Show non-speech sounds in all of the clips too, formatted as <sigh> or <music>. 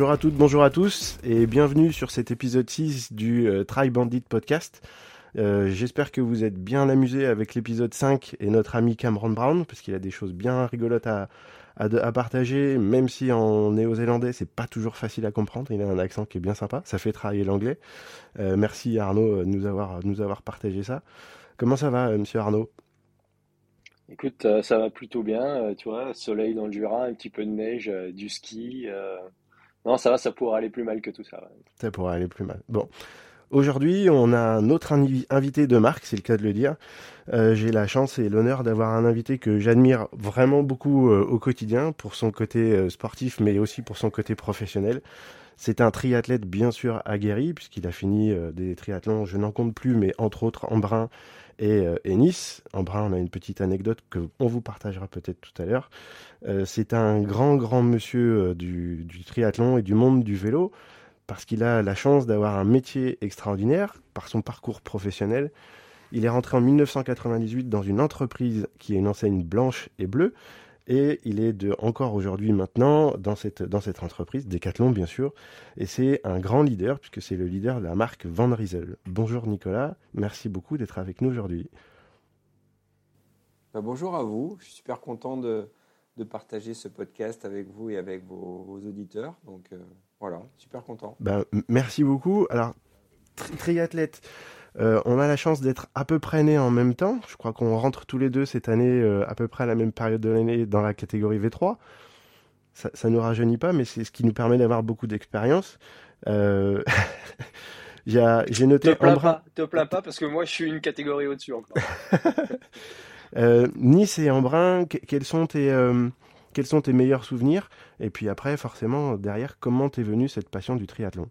Bonjour à toutes, bonjour à tous et bienvenue sur cet épisode 6 du euh, Try Bandit podcast. Euh, J'espère que vous êtes bien amusés avec l'épisode 5 et notre ami Cameron Brown parce qu'il a des choses bien rigolotes à, à, à partager, même si en néo-zélandais c'est pas toujours facile à comprendre. Il a un accent qui est bien sympa, ça fait travailler l'anglais. Euh, merci Arnaud de nous avoir, nous avoir partagé ça. Comment ça va, euh, monsieur Arnaud? Écoute, euh, ça va plutôt bien, euh, tu vois, soleil dans le Jura, un petit peu de neige, euh, du ski. Non, ça va, ça pourrait aller plus mal que tout ça. Ça pourrait aller plus mal. Bon. Aujourd'hui, on a un autre invi- invité de marque, c'est le cas de le dire. Euh, J'ai la chance et l'honneur d'avoir un invité que j'admire vraiment beaucoup euh, au quotidien pour son côté euh, sportif, mais aussi pour son côté professionnel. C'est un triathlète bien sûr aguerri, puisqu'il a fini des triathlons, je n'en compte plus, mais entre autres Embrun et, euh, et Nice. Embrun, on a une petite anecdote que on vous partagera peut-être tout à l'heure. Euh, c'est un grand, grand monsieur euh, du, du triathlon et du monde du vélo parce qu'il a la chance d'avoir un métier extraordinaire par son parcours professionnel. Il est rentré en 1998 dans une entreprise qui est une enseigne blanche et bleue, et il est de, encore aujourd'hui maintenant dans cette, dans cette entreprise, Decathlon bien sûr, et c'est un grand leader puisque c'est le leader de la marque Van Riesel. Bonjour Nicolas, merci beaucoup d'être avec nous aujourd'hui. Bah, bonjour à vous, je suis super content de, de partager ce podcast avec vous et avec vos, vos auditeurs. Donc euh, voilà, super content. Ben, merci beaucoup. Alors, tri- triathlète, euh, on a la chance d'être à peu près nés en même temps. Je crois qu'on rentre tous les deux cette année euh, à peu près à la même période de l'année dans la catégorie V3. Ça, ça nous rajeunit pas, mais c'est ce qui nous permet d'avoir beaucoup d'expérience. Euh, <laughs> J'ai Te noté plains Embrun, pas, te plains pas parce que moi je suis une catégorie au-dessus encore. <laughs> Nice et Embrun. que- quels sont tes quels sont tes meilleurs souvenirs? Et puis après, forcément, derrière, comment t'es venue cette passion du triathlon?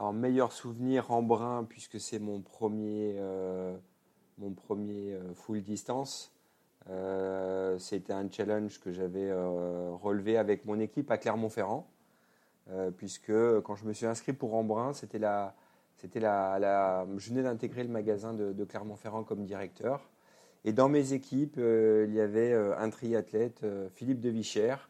Alors meilleur souvenir en brun puisque c'est mon premier, euh, mon premier euh, full distance. Euh, C'était un challenge que j'avais relevé avec mon équipe à Clermont-Ferrand. Puisque quand je me suis inscrit pour Embrun, c'était la, c'était la, je venais d'intégrer le magasin de, Clermont-Ferrand comme directeur. Et dans mes équipes, il y avait un triathlète, Philippe de Vichère,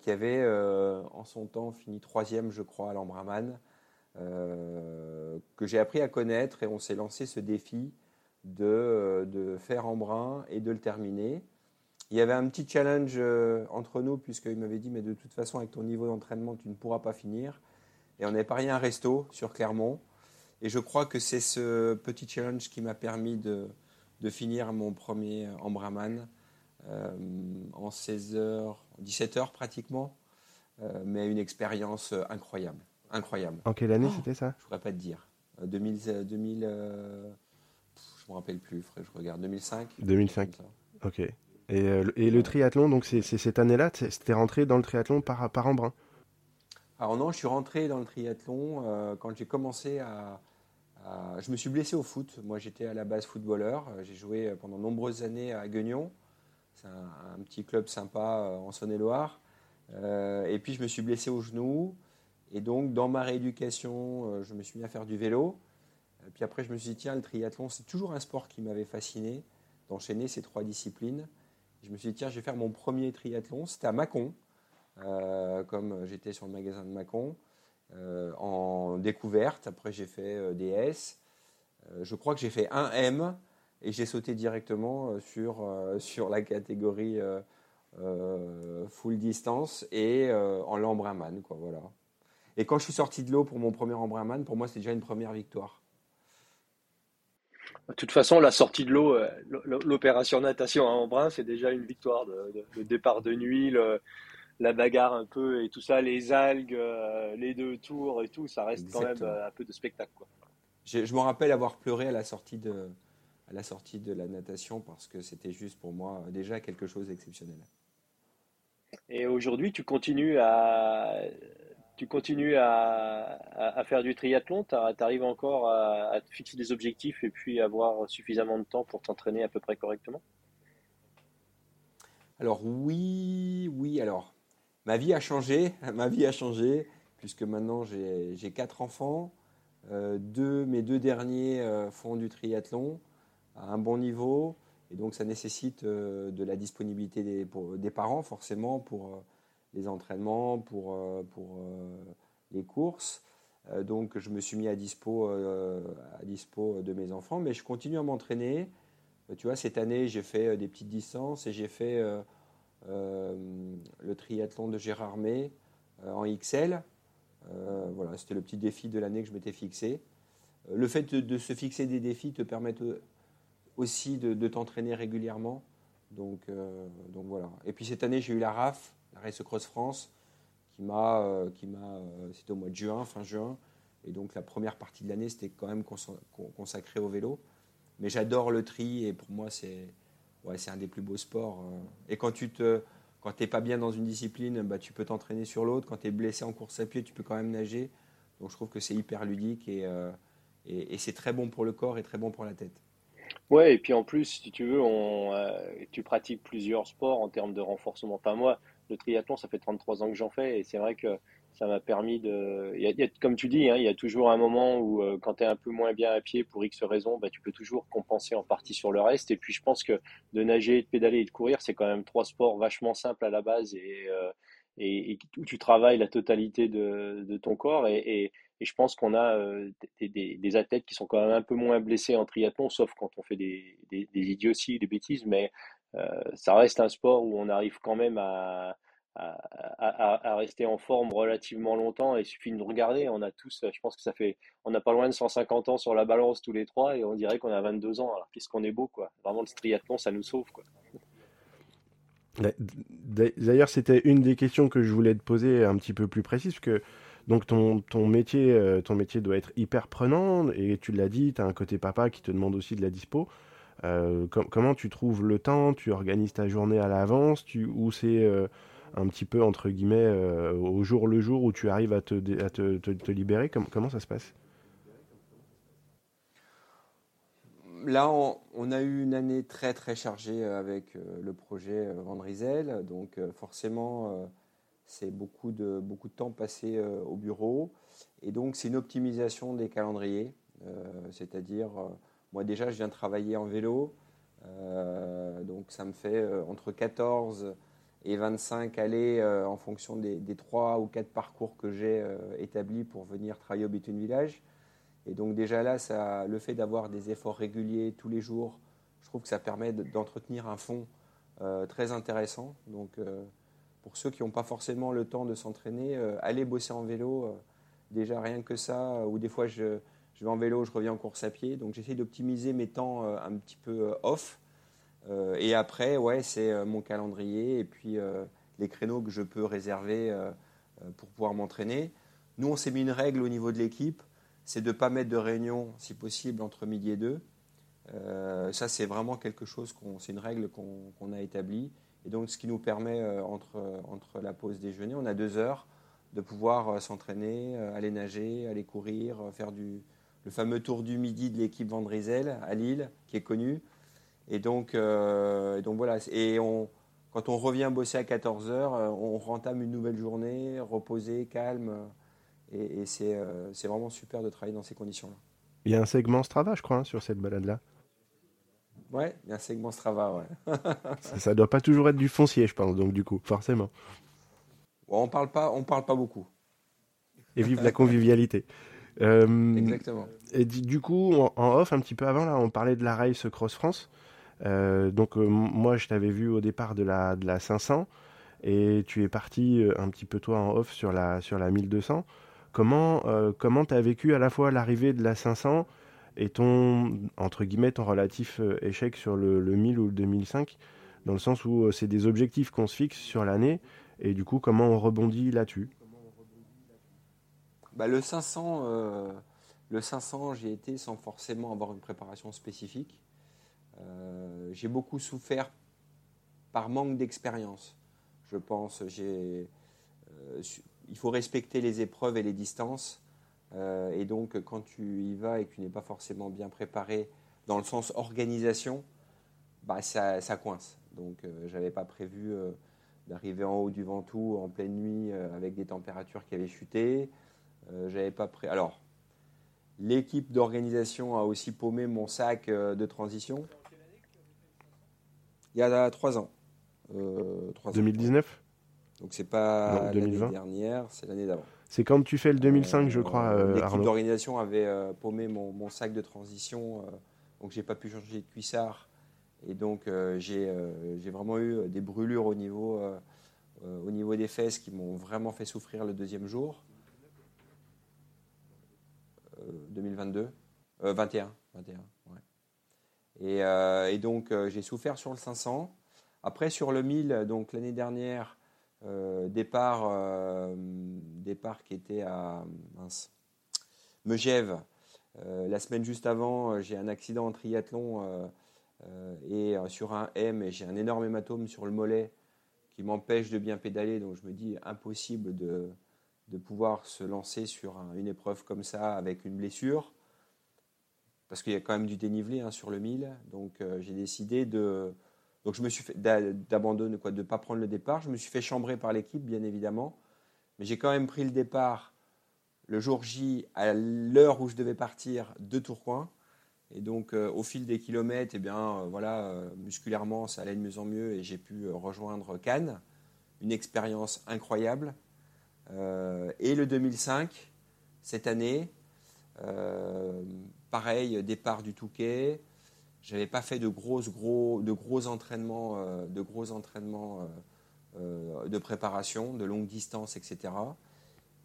qui avait en son temps fini troisième, je crois, à l'Embrunman, euh, que j'ai appris à connaître et on s'est lancé ce défi de, euh, de faire Embrun et de le terminer. Il y avait un petit challenge euh, entre nous, puisqu'il m'avait dit, mais de toute façon, avec ton niveau d'entraînement, tu ne pourras pas finir. Et on avait parié un resto sur Clermont. Et je crois que c'est ce petit challenge qui m'a permis de, de finir mon premier Embraman euh, en 16 heures, 17 heures pratiquement, euh, mais une expérience euh, incroyable. Incroyable. En quelle année Oh. c'était ça? Je ne pourrais pas te dire. Euh, 2000, euh, 2000 euh, pff, je ne me rappelle plus, frère, je regarde. 2005 2005. comme ça. Ok. Et, euh, le- et le triathlon, donc c'est c'est cette année-là, t'es- c'était rentré dans le triathlon par, par Embrun? Alors non, je suis rentré dans le triathlon euh, quand j'ai commencé à, à- Je me suis blessé au foot. Moi, j'étais à la base footballeur. Euh, J'ai joué pendant de nombreuses années à Guignon. C'est un, un petit club sympa euh, en Saône-et-Loire. Euh, et puis, je me suis blessé au genou. Et donc, dans ma rééducation, euh, je me suis mis à faire du vélo. Puis après, je me suis dit, tiens, le triathlon, c'est toujours un sport qui m'avait fasciné, d'enchaîner ces trois disciplines. Je me suis dit, tiens, je vais faire mon premier triathlon. C'était à Mâcon, euh, comme j'étais sur le magasin de Mâcon, euh, en découverte. Après, j'ai fait euh, des S. Euh, je crois que j'ai fait un M et j'ai sauté directement sur, <laughs> sur la catégorie full distance et en l'embrunman, quoi, voilà. Et quand je suis sorti de l'eau pour mon premier embrunman, pour moi, c'était déjà une première victoire. De toute façon, la sortie de l'eau, euh, l'opération natation à Embrun, c'est déjà une victoire. De, de- le départ de nuit, le- la bagarre un peu et tout ça, les algues, euh, les deux tours et tout, ça reste quand même euh, un peu de spectacle. Quoi. Je me rappelle avoir pleuré à la sortie de, à la, sortie de la natation parce que c'était juste pour moi déjà quelque chose d'exceptionnel. Et aujourd'hui, tu continues à, tu continues à, faire du triathlon, tu arrives encore à, te fixer des objectifs et puis avoir suffisamment de temps pour t'entraîner à peu près correctement? Alors oui, oui, alors ma vie a changé, <laughs> ma vie a changé puisque maintenant j'ai quatre enfants, Euh, deux, mes deux derniers euh, font du triathlon à un bon niveau et donc ça nécessite euh, de la disponibilité des, parents forcément pour les entraînements, pour, pour les courses. donc je me suis mis à dispo, à dispo de mes enfants, mais je continue à m'entraîner. tu vois, cette année, j'ai fait des petites distances et j'ai fait le triathlon de Gérard May en XL. voilà, c'était le petit défi de l'année que je m'étais fixé. Le fait de, se fixer des défis te permet aussi de, t'entraîner régulièrement. Donc, euh, donc voilà. Et puis cette année, j'ai eu la RAF, Race Cross France, qui m'a, euh, qui m'a, euh, c'était au mois de juin, fin juin. Et donc la première partie de l'année, c'était quand même consacré au vélo. Mais j'adore le tri et pour moi, c'est, ouais, c'est un des plus beaux sports. Et quand tu te, quand t'es pas bien dans une discipline, bah, tu peux t'entraîner sur l'autre. Quand tu es blessé en course à pied, tu peux quand même nager. Donc je trouve que c'est hyper ludique et, et, c'est très bon pour le corps et très bon pour la tête. Ouais, et puis en plus, si tu veux, on, euh, tu pratiques plusieurs sports en termes de renforcement. Enfin, moi, le triathlon, ça fait 33 ans que j'en fais, et c'est vrai que ça m'a permis de. Y comme tu dis, hein, il y a toujours un moment où, euh, quand tu es un peu moins bien à pied pour X raisons, bah, tu peux toujours compenser en partie sur le reste. Et puis, je pense que de nager, de pédaler et de courir, c'est quand même trois sports vachement simples à la base et, euh, où tu travailles la totalité de, ton corps. et, je pense qu'on a euh, des, athlètes qui sont quand même un peu moins blessés en triathlon, sauf quand on fait des, des, des idioties, des bêtises, mais ça reste un sport où on arrive quand même à, rester en forme relativement longtemps. Et il suffit de regarder. On a tous, je pense que ça fait, on n'a pas loin de 150 ans sur la balance tous les trois et on dirait qu'on a 22 ans. Alors qu'est-ce qu'on est beau, quoi. Vraiment, le triathlon, ça nous sauve, quoi. D'ailleurs, c'était une des questions que je voulais te poser un petit peu plus précise, parce que donc ton, métier, euh, ton métier doit être hyper prenant, et tu l'as dit, tu as un côté papa qui te demande aussi de la dispo. Euh, comment tu trouves le temps? Tu organises ta journée à l'avance? Ou c'est euh, un petit peu, entre guillemets, au jour le jour où tu arrives à te, libérer? Comment ça se passe? Là, on, a eu une année très très chargée avec le projet Vendrizel, donc forcément c'est beaucoup de, beaucoup de temps passé euh, au bureau. Et donc, c'est une optimisation des calendriers. Euh, c'est-à-dire, euh, moi déjà, je viens travailler en vélo. donc, ça me fait entre 14 et 25 allées en fonction des, des 3 ou 4 parcours que j'ai établis pour venir travailler au Béthune Village. Et donc, déjà là, ça, le fait d'avoir des efforts réguliers tous les jours, je trouve que ça permet d'entretenir un fond très intéressant. Donc, pour ceux qui n'ont pas forcément le temps de s'entraîner, euh, aller bosser en vélo, euh, déjà rien que ça, ou des fois je, je, vais en vélo, je reviens en course à pied. Donc j'essaie d'optimiser mes temps euh, un petit peu off. et après, ouais, c'est mon calendrier et puis les créneaux que je peux réserver pour pouvoir m'entraîner. Nous, on s'est mis une règle au niveau de l'équipe, c'est de ne pas mettre de réunion, si possible, entre midi et deux. ça, c'est vraiment quelque chose, c'est une règle qu'on a établie. Et donc, ce qui nous permet, euh, entre, entre la pause déjeuner, on a deux heures, de pouvoir euh, s'entraîner, euh, aller nager, aller courir, faire du, le fameux tour du midi de l'équipe Vendrizel à Lille, qui est connu. Et donc, donc voilà. Et on, quand on revient bosser à 14 heures, on rentame une nouvelle journée, reposé, calme. Et, et c'est vraiment super de travailler dans ces conditions-là. Il y a un segment Strava, je crois, hein, sur cette balade-là. Ouais, il y a un segment Strava, ouais. <laughs> ça, ne doit pas toujours être du foncier, je pense, donc du coup, forcément. on parle pas, on parle pas beaucoup. Et vive la convivialité. <laughs> Euh, Exactement. Et du coup, en, off, un petit peu avant, là, on parlait de la Race Cross France. Euh, donc euh, moi, je t'avais vu au départ de la, de la 500 et tu es parti un petit peu toi en off sur la, sur la 1200. Comment comment tu vécu à la fois l'arrivée de la 500 et ton, entre guillemets, ton relatif euh, échec sur le, 1000 ou le 2005, dans le sens où euh, c'est des objectifs qu'on se fixe sur l'année, et du coup, comment on rebondit là-dessus? Bah, Le 500, euh, le 500 j'y été sans forcément avoir une préparation spécifique. j'ai beaucoup souffert par manque d'expérience, je pense. J'ai, il faut respecter les épreuves et les distances. Euh, et donc, quand tu y vas et que tu n'es pas forcément bien préparé dans le sens organisation, bah, ça, coince. Donc, euh, je n'avais pas prévu euh, d'arriver en haut du Ventoux en pleine nuit avec des températures qui avaient chuté. J'avais pas pré... Alors, l'équipe d'organisation a aussi paumé mon sac de transition. Il y a trois ans. 2019 Donc c'est pas l'année dernière, c'est l'année d'avant. C'est quand tu fais le 2005, je crois. Euh, L'équipe d'organisation avait paumé mon, sac de transition, donc j'ai pas pu changer de cuissard. Et donc j'ai vraiment eu des brûlures au niveau, au niveau des fesses qui m'ont vraiment fait souffrir le deuxième jour. 2022, 21, 21, Et, donc j'ai souffert sur le 500. Après sur le 1000, donc l'année dernière, euh, départ, euh, départ qui était à mince, Megève. Euh, la semaine juste avant, j'ai un accident en triathlon et sur un M, et j'ai un énorme hématome sur le mollet qui m'empêche de bien pédaler. Donc je me dis impossible de, de pouvoir se lancer sur une épreuve comme ça avec une blessure, parce qu'il y a quand même du dénivelé hein, sur le 1000. Donc euh, j'ai décidé de, donc je me suis d'abandonner quoi, de pas prendre le départ. Je me suis fait chambrer par l'équipe, bien évidemment, mais j'ai quand même pris le départ le jour J à l'heure où je devais partir de Tourcoing. Et donc, euh, au fil des kilomètres, eh bien, euh, voilà, musculairement, ça allait de mieux en mieux et j'ai pu rejoindre Cannes. Une expérience incroyable. Euh, et le 2005, cette année, euh, pareil, départ du Touquet. J'avais pas fait de gros, gros, de entraînements, euh, de gros entraînements de préparation, de longue distance, etc.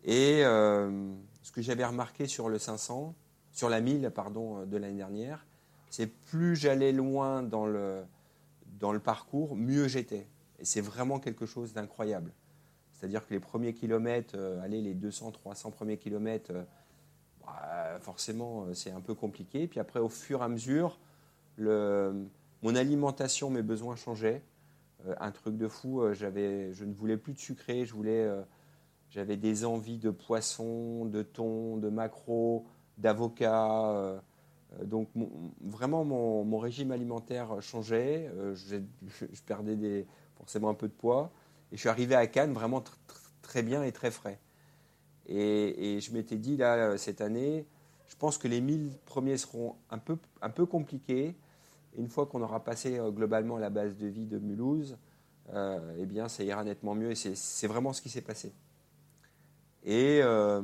Et ce que j'avais remarqué sur le 500, sur la 1000 pardon, de l'année dernière, c'est plus j'allais loin dans le, dans le parcours, mieux j'étais. Et c'est vraiment quelque chose d'incroyable. C'est-à-dire que les premiers kilomètres, euh, les 200, 300 premiers kilomètres, euh, bah, forcément, euh, c'est un peu compliqué. Puis après, au fur et à mesure, mon alimentation, mes besoins changeaient. un truc de fou, je ne voulais plus de sucré, j'avais des envies de poisson, de thon, de maquereau, d'avocat. donc vraiment, mon, régime alimentaire changeait. <laughs> Je, perdais forcément un peu de poids. Et je suis arrivé à Cannes vraiment très bien et très frais. Et, je m'étais dit, là, cette année, je pense que les 1000 premiers seront un peu, un peu compliqués. une fois qu'on aura passé euh, globalement la base de vie de Mulhouse, euh, eh bien, ça ira nettement mieux. Et c'est vraiment ce qui s'est passé. Et euh,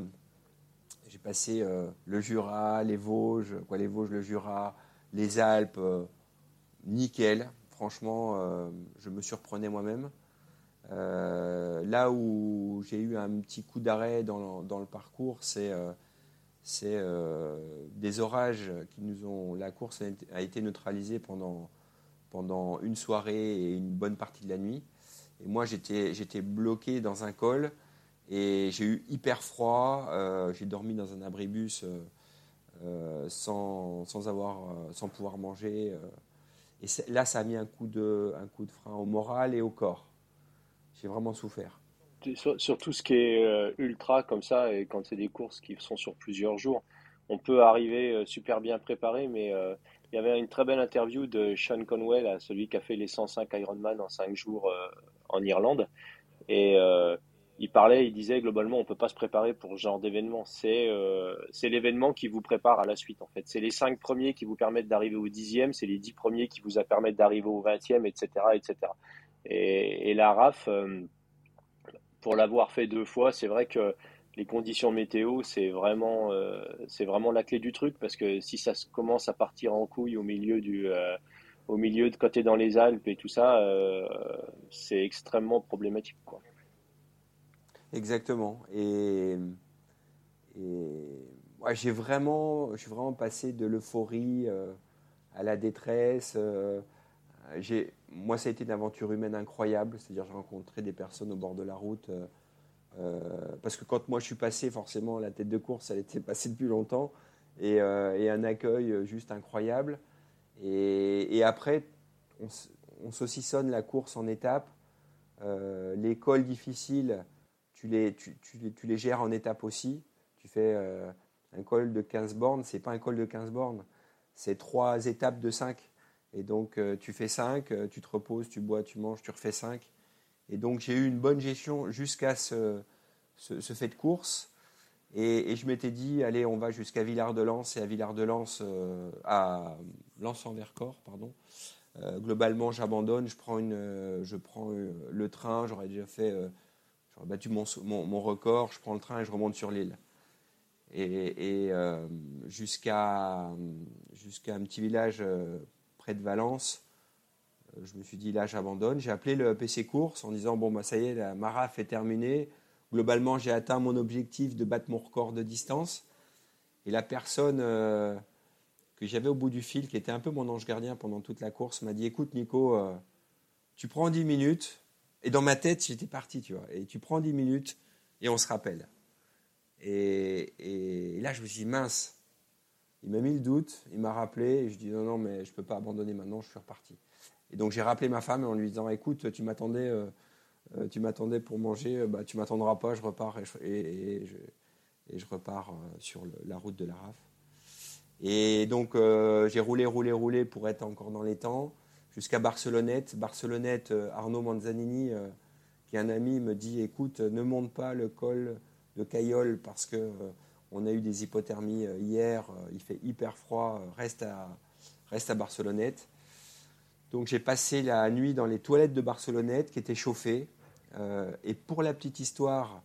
j'ai passé le Jura, les Vosges, quoi, les Vosges, le Jura, les Alpes, nickel. Franchement, je me surprenais moi-même. Euh, là où j'ai eu un petit coup d'arrêt dans, le parcours, c'est euh, euh, des orages qui nous ont. La course a été neutralisée pendant, une soirée et une bonne partie de la nuit. Et moi, j'étais bloqué dans un col et j'ai eu hyper froid. j'ai dormi dans un abribus sans, sans, pouvoir manger. et là, ça a mis un coup de frein au moral et au corps j'ai vraiment souffert. Sur, tout ce qui est euh, ultra comme ça, et quand c'est des courses qui sont sur plusieurs jours, on peut arriver euh, super bien préparé, mais euh, il y avait une très belle interview de Sean Conwell, celui qui a fait les 105 Ironman en 5 jours en Irlande. Et il parlait, il disait globalement, on ne peut pas se préparer pour ce genre d'événement. C'est c'est l'événement qui vous prépare à la suite, en fait. C'est les 5 premiers qui vous permettent d'arriver au 10e, c'est les 10 premiers qui vous permettent d'arriver au 20e, etc. etc. Et, la RAF, euh, pour l'avoir fait deux fois, c'est vrai que les conditions météo, c'est vraiment, euh, vraiment la clé du truc parce que si ça commence à partir en couille au milieu du, euh, au milieu de côté dans les Alpes et tout ça, c'est extrêmement problématique. Quoi. Exactement. Et, et j'ai vraiment, je suis vraiment passé de l'euphorie à la détresse. j'ai moi, ça a été une aventure humaine incroyable. C'est-à-dire, j'ai rencontré des personnes au bord de la route. Euh, euh, parce que quand moi je suis passé, forcément, la tête de course, elle était passée depuis longtemps. Et, euh, un accueil juste incroyable. Et, après, on, saucissonne la course en étapes. les cols difficiles, tu les, tu, tu, les gères en étapes aussi. Tu fais un col de 15 bornes, c'est pas un col de 15 bornes, c'est trois étapes de 5. Et donc, euh, tu fais 5, euh, tu te reposes, tu bois, tu manges, tu refais 5. Et donc, j'ai eu une bonne gestion jusqu'à ce, ce, fait de course. Et, je m'étais dit, allez, on va jusqu'à Villard-de-Lans et à Villard-de-Lans, euh, à Lens-en-Vercors, pardon. globalement, j'abandonne, je prends, une, je prends le train, j'aurais déjà fait j'aurais battu mon, mon, record, je prends le train et je remonte sur l'île. Et, jusqu'à jusqu'à un petit village de Valence, je me suis dit là j'abandonne. J'ai appelé le PC Course en disant bon bah ça y est, la Maraf est terminée. Globalement j'ai atteint mon objectif de battre mon record de distance. Et la personne que j'avais au bout du fil, qui était un peu mon ange gardien pendant toute la course, m'a dit écoute Nico, euh, tu prends 10 minutes. Et dans ma tête, j'étais parti, tu vois. Et tu prends 10 minutes et on se rappelle. Et, là, je me suis dit mince. Il m'a mis le doute, il m'a rappelé. Et je dis non, non, mais je ne peux pas abandonner maintenant, je suis reparti. Et donc j'ai rappelé ma femme en lui disant écoute, tu m'attendais. Euh, euh, tu m'attendais pour manger, bah, tu m'attendras pas, je repars et je, repars sur la route de la RAF. Et donc, euh, j'ai roulé, roulé, roulé pour être encore dans les temps, jusqu'à Barcelonnette. Barcelonnette, euh, Arnaud Manzanini, euh, qui est un ami, me dit écoute, ne monte pas le col de Caillol parce que on a eu des hypothermies hier, il fait hyper froid, reste à, reste à Barcelonnette. Donc, j'ai passé la nuit dans les toilettes de Barcelonnette qui étaient chauffées. et pour la petite histoire,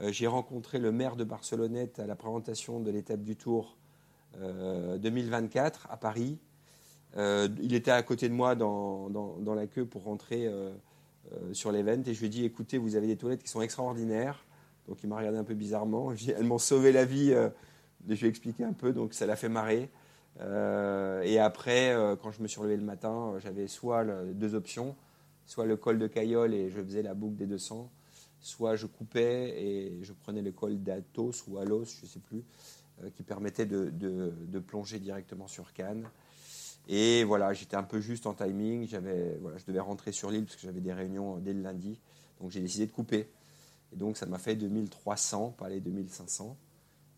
j'ai rencontré le maire de Barcelonnette à la présentation de l'étape du Tour 2024 euh, à Paris. Euh, il était à côté de moi dans, la queue pour rentrer euh, sur l'event et je lui ai dit écoutez, vous avez des toilettes qui sont extraordinaires. Donc il m'a regardé un peu bizarrement. <laughs> Elles m'ont sauvé la vie. je lui ai expliqué un peu, donc ça l'a fait marrer. et après, quand je me suis relevé le matin, j'avais soit deux options, soit le col de Caillol et je faisais la boucle des 200, soit je coupais et je prenais le col d'Athos ou Alos, je ne sais plus, euh, qui permettait de, plonger directement sur Cannes. Et voilà, j'étais un peu juste en timing. J'avais, voilà, je devais rentrer sur l'île parce que j'avais des réunions dès le lundi. Donc j'ai décidé de couper. Et donc ça m'a fait 2300, pas les 2500.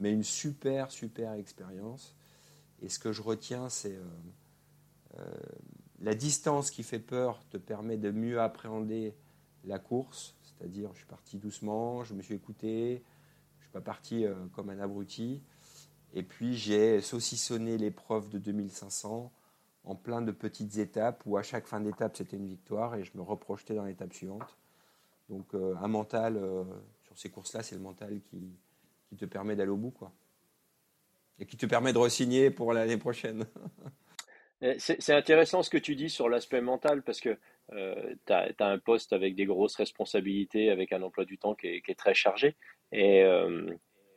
Mais une super, super expérience. Et ce que je retiens, c'est euh, euh, la distance qui fait peur te permet de mieux appréhender la course. C'est-à-dire, je suis parti doucement, je me suis écouté, je ne suis pas parti comme un abruti. Et puis j'ai saucissonné l'épreuve de 2500 en plein de petites étapes où à chaque fin d'étape c'était une victoire et je me reprojetais dans l'étape suivante. Donc euh, un mental euh, sur ces courses-là, c'est le mental qui, qui te permet d'aller au bout. Quoi. Et qui te permet de re-signer pour l'année prochaine. <laughs> c'est intéressant ce que tu dis sur l'aspect mental parce que euh, tu as, un poste avec des grosses responsabilités, avec un emploi du temps qui est, qui est très chargé. Et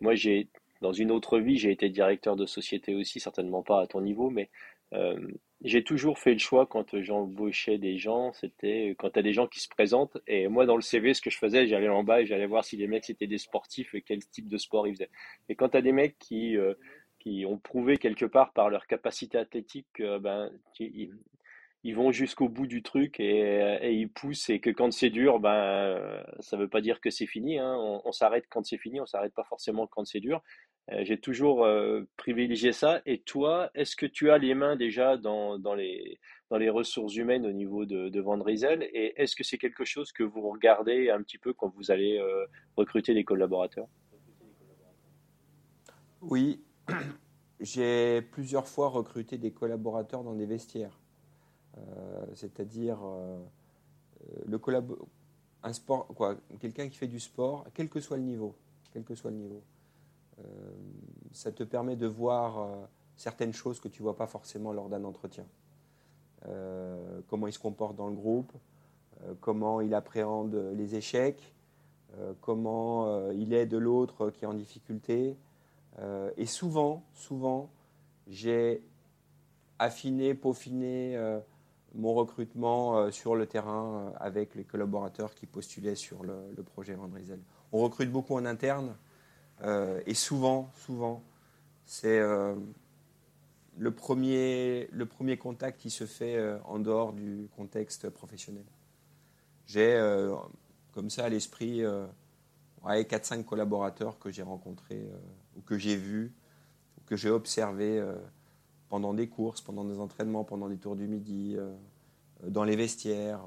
moi, j'ai dans une autre vie, j'ai été directeur de société aussi, certainement pas à ton niveau, mais euh, j'ai toujours fait le choix quand j'embauchais des gens, c'était quand tu des gens qui se présentent. Et moi, dans le CV, ce que je faisais, j'allais en bas et j'allais voir si les mecs c'était des sportifs et quel type de sport ils faisaient. Et quand tu des mecs qui, euh, qui ont prouvé quelque part par leur capacité athlétique, euh, ben, ils, ils vont jusqu'au bout du truc et, et, ils poussent et que quand c'est dur, ben ça veut pas dire que c'est fini. Hein. On, on s'arrête quand c'est fini, on s'arrête pas forcément quand c'est dur. Euh, j'ai toujours euh, privilégié ça. Et toi, est-ce que tu as les mains déjà dans, dans, les, dans les ressources humaines au niveau de, de Van Et est-ce que c'est quelque chose que vous regardez un petit peu quand vous allez euh, recruter des collaborateurs? Oui, <clears throat> j'ai plusieurs fois recruté des collaborateurs dans des vestiaires. C'est-à-dire le un sport, quoi, quelqu'un qui fait du sport, quel que soit le niveau, quel que soit le niveau. Euh, ça te permet de voir euh, certaines choses que tu ne vois pas forcément lors d'un entretien. Euh, comment il se comporte dans le groupe, comment il appréhende les échecs, comment il aide l'autre qui est en difficulté. et souvent, souvent, j'ai affiné, peaufiné mon recrutement sur le terrain avec les collaborateurs qui postulaient sur le, le projet Vendrizel. On recrute beaucoup en interne euh, et souvent, souvent, c'est euh, le, premier, le premier contact qui se fait euh, en dehors du contexte professionnel. J'ai comme ça à l'esprit ouais, 4-5 collaborateurs que j'ai rencontrés ou que j'ai vus ou que j'ai observés pendant des courses, pendant des entraînements, pendant des tours du midi, dans les vestiaires.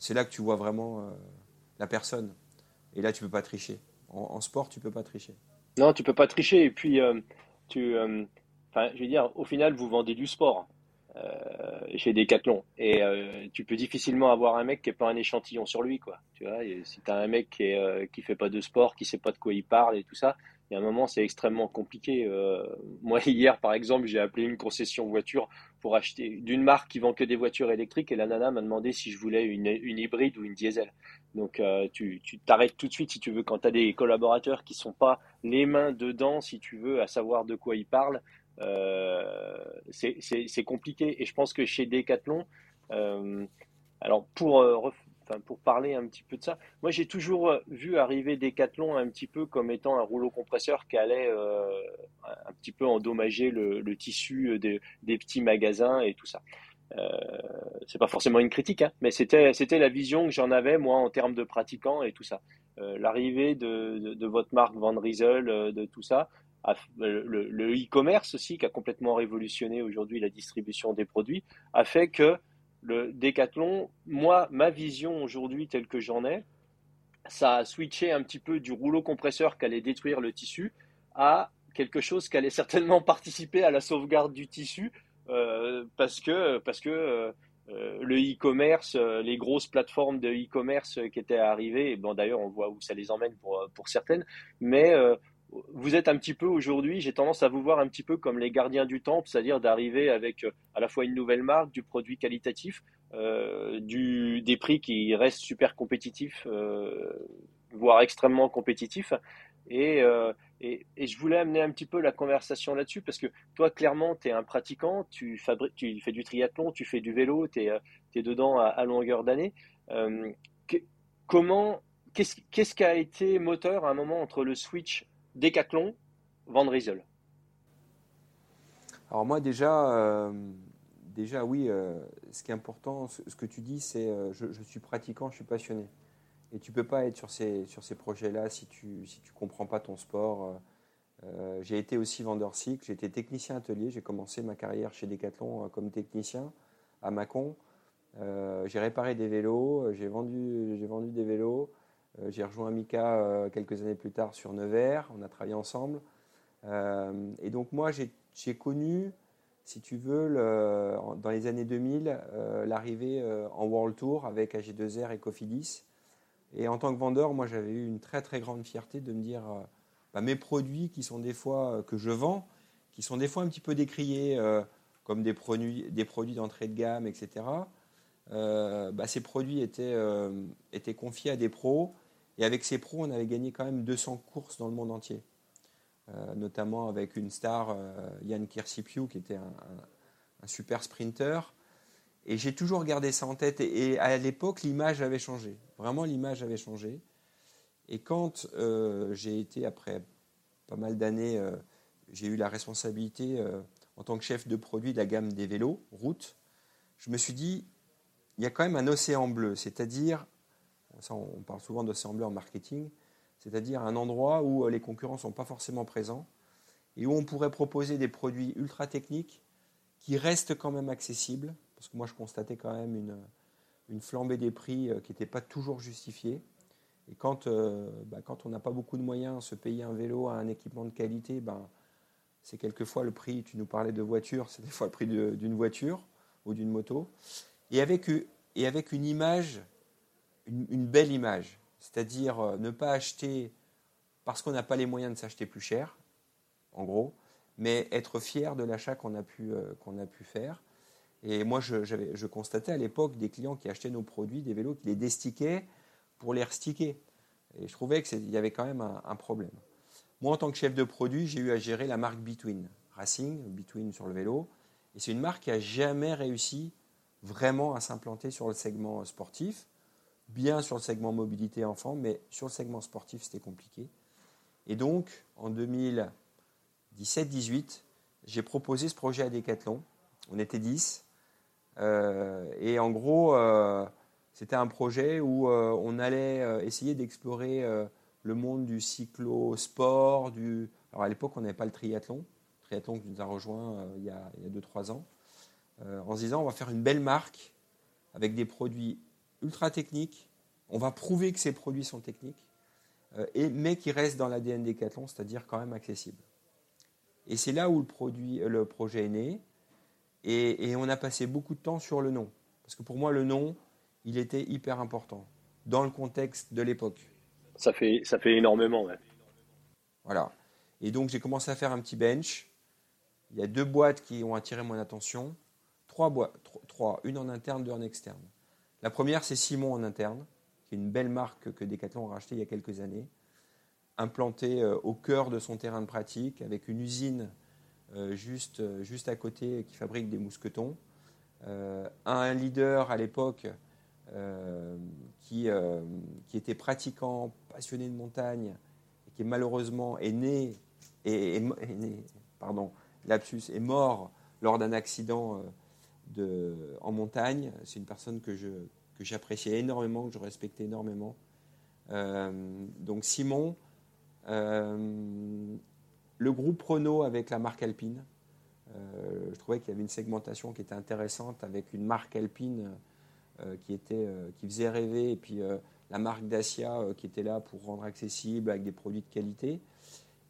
c'est là que tu vois vraiment la personne. Et là, tu ne peux pas tricher. En, sport, tu peux pas tricher. Non, tu peux pas tricher. Et puis, euh, tu, euh, je veux dire, au final, vous vendez du sport. chez Decathlon. Et tu peux difficilement avoir un mec qui n'est pas un échantillon sur lui, quoi. Tu vois, si tu as un mec qui, est, qui fait pas de sport, qui sait pas de quoi il parle et tout ça, il y a un moment, c'est extrêmement compliqué. Euh, moi, <laughs> hier, par exemple, j'ai appelé une concession voiture pour acheter d'une marque qui vend que des voitures électriques et la nana m'a demandé si je voulais une, une hybride ou une diesel. Donc, euh, tu t'arrêtes tout de suite si tu veux quand tu as des collaborateurs qui sont pas les mains dedans, si tu veux, à savoir de quoi ils parlent. Euh, c'est compliqué. Et je pense que chez Decathlon, euh, alors pour euh, pour parler un petit peu de ça, moi j'ai toujours euh, vu arriver Decathlon un petit peu comme étant un rouleau compresseur qui allait euh, un petit peu endommager le, tissu des, petits magasins et tout ça. Euh, c'est pas forcément une critique, hein, mais c'était la vision que j'en avais moi en termes de pratiquants et tout ça. Euh, l'arrivée de, votre marque Van Riesel, de tout ça, le e-commerce aussi qui a complètement révolutionné aujourd'hui la distribution des produits, a fait que le décathlon, moi, ma vision aujourd'hui telle que j'en ai, ça a switché un petit peu du rouleau compresseur qui allait détruire le tissu à quelque chose qui allait certainement <laughs> participer à la sauvegarde du tissu euh, parce que, parce que euh, le e-commerce, euh, les grosses plateformes de e-commerce qui étaient arrivées, bon d'ailleurs on voit où ça les emmène pour, pour certaines, mais vous êtes un petit peu aujourd'hui, j'ai tendance à vous voir un petit peu comme les gardiens du temple, c'est-à-dire d'arriver avec euh, à la fois une nouvelle marque, du produit qualitatif, euh, des prix qui restent super compétitifs, euh, voire extrêmement compétitifs. Et, je voulais amener un petit peu la conversation là-dessus parce que toi, clairement, tu es un pratiquant, tu, tu fais du triathlon, tu fais du vélo, tu es, dedans à, longueur d'année. comment, qu'est-ce qui a été moteur à un moment entre le switch Décathlon, Van Riesel Alors moi déjà, euh, déjà oui, euh, ce qui est important, ce, que tu dis, c'est euh, je, suis pratiquant, je suis passionné. Et tu peux pas être sur ces, sur ces projets-là si tu si tu comprends pas ton sport. j'ai été aussi vendeur cycle, j'ai été technicien atelier, j'ai commencé ma carrière chez Decathlon comme technicien à Mâcon. j'ai réparé des vélos, j'ai vendu, vendu des vélos, euh, j'ai rejoint Mika euh, quelques années plus tard sur Nevers, on a travaillé ensemble. Euh, et donc moi, j'ai connu, si tu veux, dans les années 2000, l'arrivée en World Tour avec AG2R et Cofidis. Et en tant que vendeur, moi, j'avais eu une très très grande fierté de me dire, bah, mes produits qui sont des fois que je vends, qui sont des fois un petit peu décriés comme des produits, des produits d'entrée de gamme, etc. Bah, ces produits étaient confiés à des pros et avec ces pros, on avait gagné quand même 200 courses dans le monde entier. Euh, notamment avec une star, Yann euh, Kirsipiu, qui était un, super sprinter. Et j'ai toujours gardé ça en tête. Et, à l'époque, l'image avait changé. Vraiment, l'image avait changé. Et quand euh, j'ai été, après pas mal d'années, j'ai eu la responsabilité en tant que chef de produit de la gamme des vélos, route, je me suis dit, il y a quand même un océan bleu, c'est-à-dire on parle souvent d'océan bleu en marketing, c'est-à-dire un endroit où euh, les concurrents ne sont pas forcément présents et où on pourrait proposer des produits ultra techniques qui restent quand même accessibles, parce que moi je constatais quand même une, flambée des prix euh, qui n'était pas toujours justifiée. Et quand, euh, bah, quand on n'a pas beaucoup de moyens, se payer un vélo, un équipement de qualité, ben, c'est quelquefois le prix, tu nous parlais de voiture, c'est des fois le prix d'une voiture ou d'une moto. Et avec, et avec une image une, belle image, c'est-à-dire euh, ne pas acheter parce qu'on n'a pas les moyens de s'acheter plus cher, en gros, mais être fier de l'achat qu'on a, pu, euh, a pu faire. Et moi, je, je constatais à l'époque des clients qui achetaient nos produits, des vélos, qui les destiquaient pour les restiquer. Et je trouvais qu'il y avait quand même un, problème. Moi, en tant que chef de produit, j'ai eu à gérer la marque Between Racing, Between sur le vélo. Et c'est une marque qui n'a jamais réussi vraiment à s'implanter sur le segment sportif bien sur le segment mobilité enfant, mais sur le segment sportif, c'était compliqué. Et donc, en 2017-18, j'ai proposé ce projet à Decathlon. On était 10. Euh, et en gros, euh, c'était un projet où euh, on allait essayer d'explorer le monde du cyclo-sport. Alors à l'époque, on n'avait pas le triathlon. Triathlon qui nous a rejoint il y a 2-3 ans. en se disant, on va faire une belle marque avec des produits ultra technique. On va prouver que ces produits sont techniques, euh, et, mais qui restent dans l'ADN Decathlon, c'est-à-dire quand même accessibles. Et c'est là où le, produit, euh, le projet est né. Et, on a passé beaucoup de temps sur le nom. Parce que pour moi, le nom, il était hyper important dans le contexte de l'époque. Ça fait, ça fait énormément, ouais. Voilà. Et donc, j'ai commencé à faire un petit bench. Il y a deux boîtes qui ont attiré mon attention. Trois boîtes, trois, une en interne, deux en externe. La première, c'est Simon en interne, qui est une belle marque que Decathlon a rachetée il y a quelques années, implantée euh, au cœur de son terrain de pratique, avec une usine euh, juste, euh, juste à côté qui fabrique des mousquetons. un leader à l'époque qui, qui était pratiquant, passionné de montagne, et qui malheureusement est né, et, pardon, lapsus, est mort lors d'un accident en montagne. C'est une personne que, j'appréciais énormément, que je respectais énormément. Euh, donc Simon, euh, le groupe Renault avec la marque Alpine. Euh, je trouvais qu'il y avait une segmentation qui était intéressante avec une marque Alpine qui, faisait rêver et puis la marque Dacia qui était là pour rendre accessible avec des produits de qualité.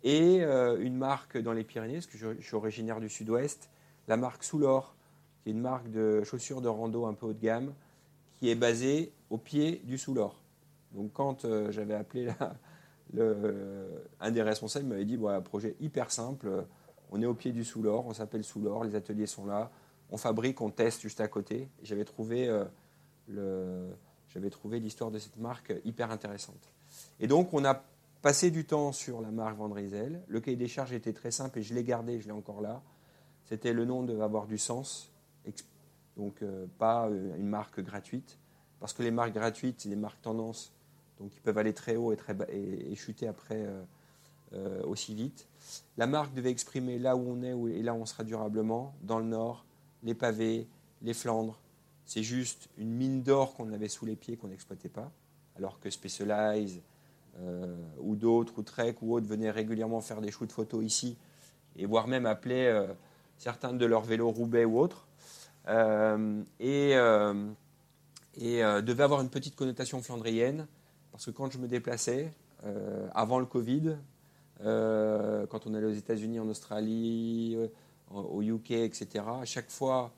Et une marque dans les Pyrénées, parce que je suis originaire du sud-ouest, la marque Soulor, une marque de chaussures de rando un peu haut de gamme, qui est basée au pied du Soulor. Donc quand euh, j'avais appelé le, un des responsables, il m'avait dit voilà, projet hyper simple, on est au pied du Soulor, on s'appelle Soulor, les ateliers sont là, on fabrique, on teste juste à côté. J'avais trouvé euh, j'avais trouvé l'histoire de cette marque hyper intéressante. Et donc on a passé du temps sur la marque Van Le cahier des charges était très simple et je l'ai gardé, je l'ai encore là. C'était le nom devait avoir du sens donc euh, pas euh, une marque gratuite, parce que les marques gratuites, c'est des marques tendance, donc ils peuvent aller très haut et, très et, chuter après euh, aussi vite. La marque devait exprimer là où on est et là où on sera durablement, dans le nord, les pavés, les Flandres. C'est juste une mine d'or qu'on avait sous les pieds qu'on n'exploitait pas, alors que Specialized ou d'autres, ou Trek ou autres venaient régulièrement faire des shoots photos ici, et voire même appeler certains de leurs vélos Roubaix ou autres. Euh, et, euh, euh, devait avoir une petite connotation flandrienne, parce que quand je me déplaçais, avant le Covid, quand on allait aux États-Unis, en Australie, au UK, etc., à chaque fois,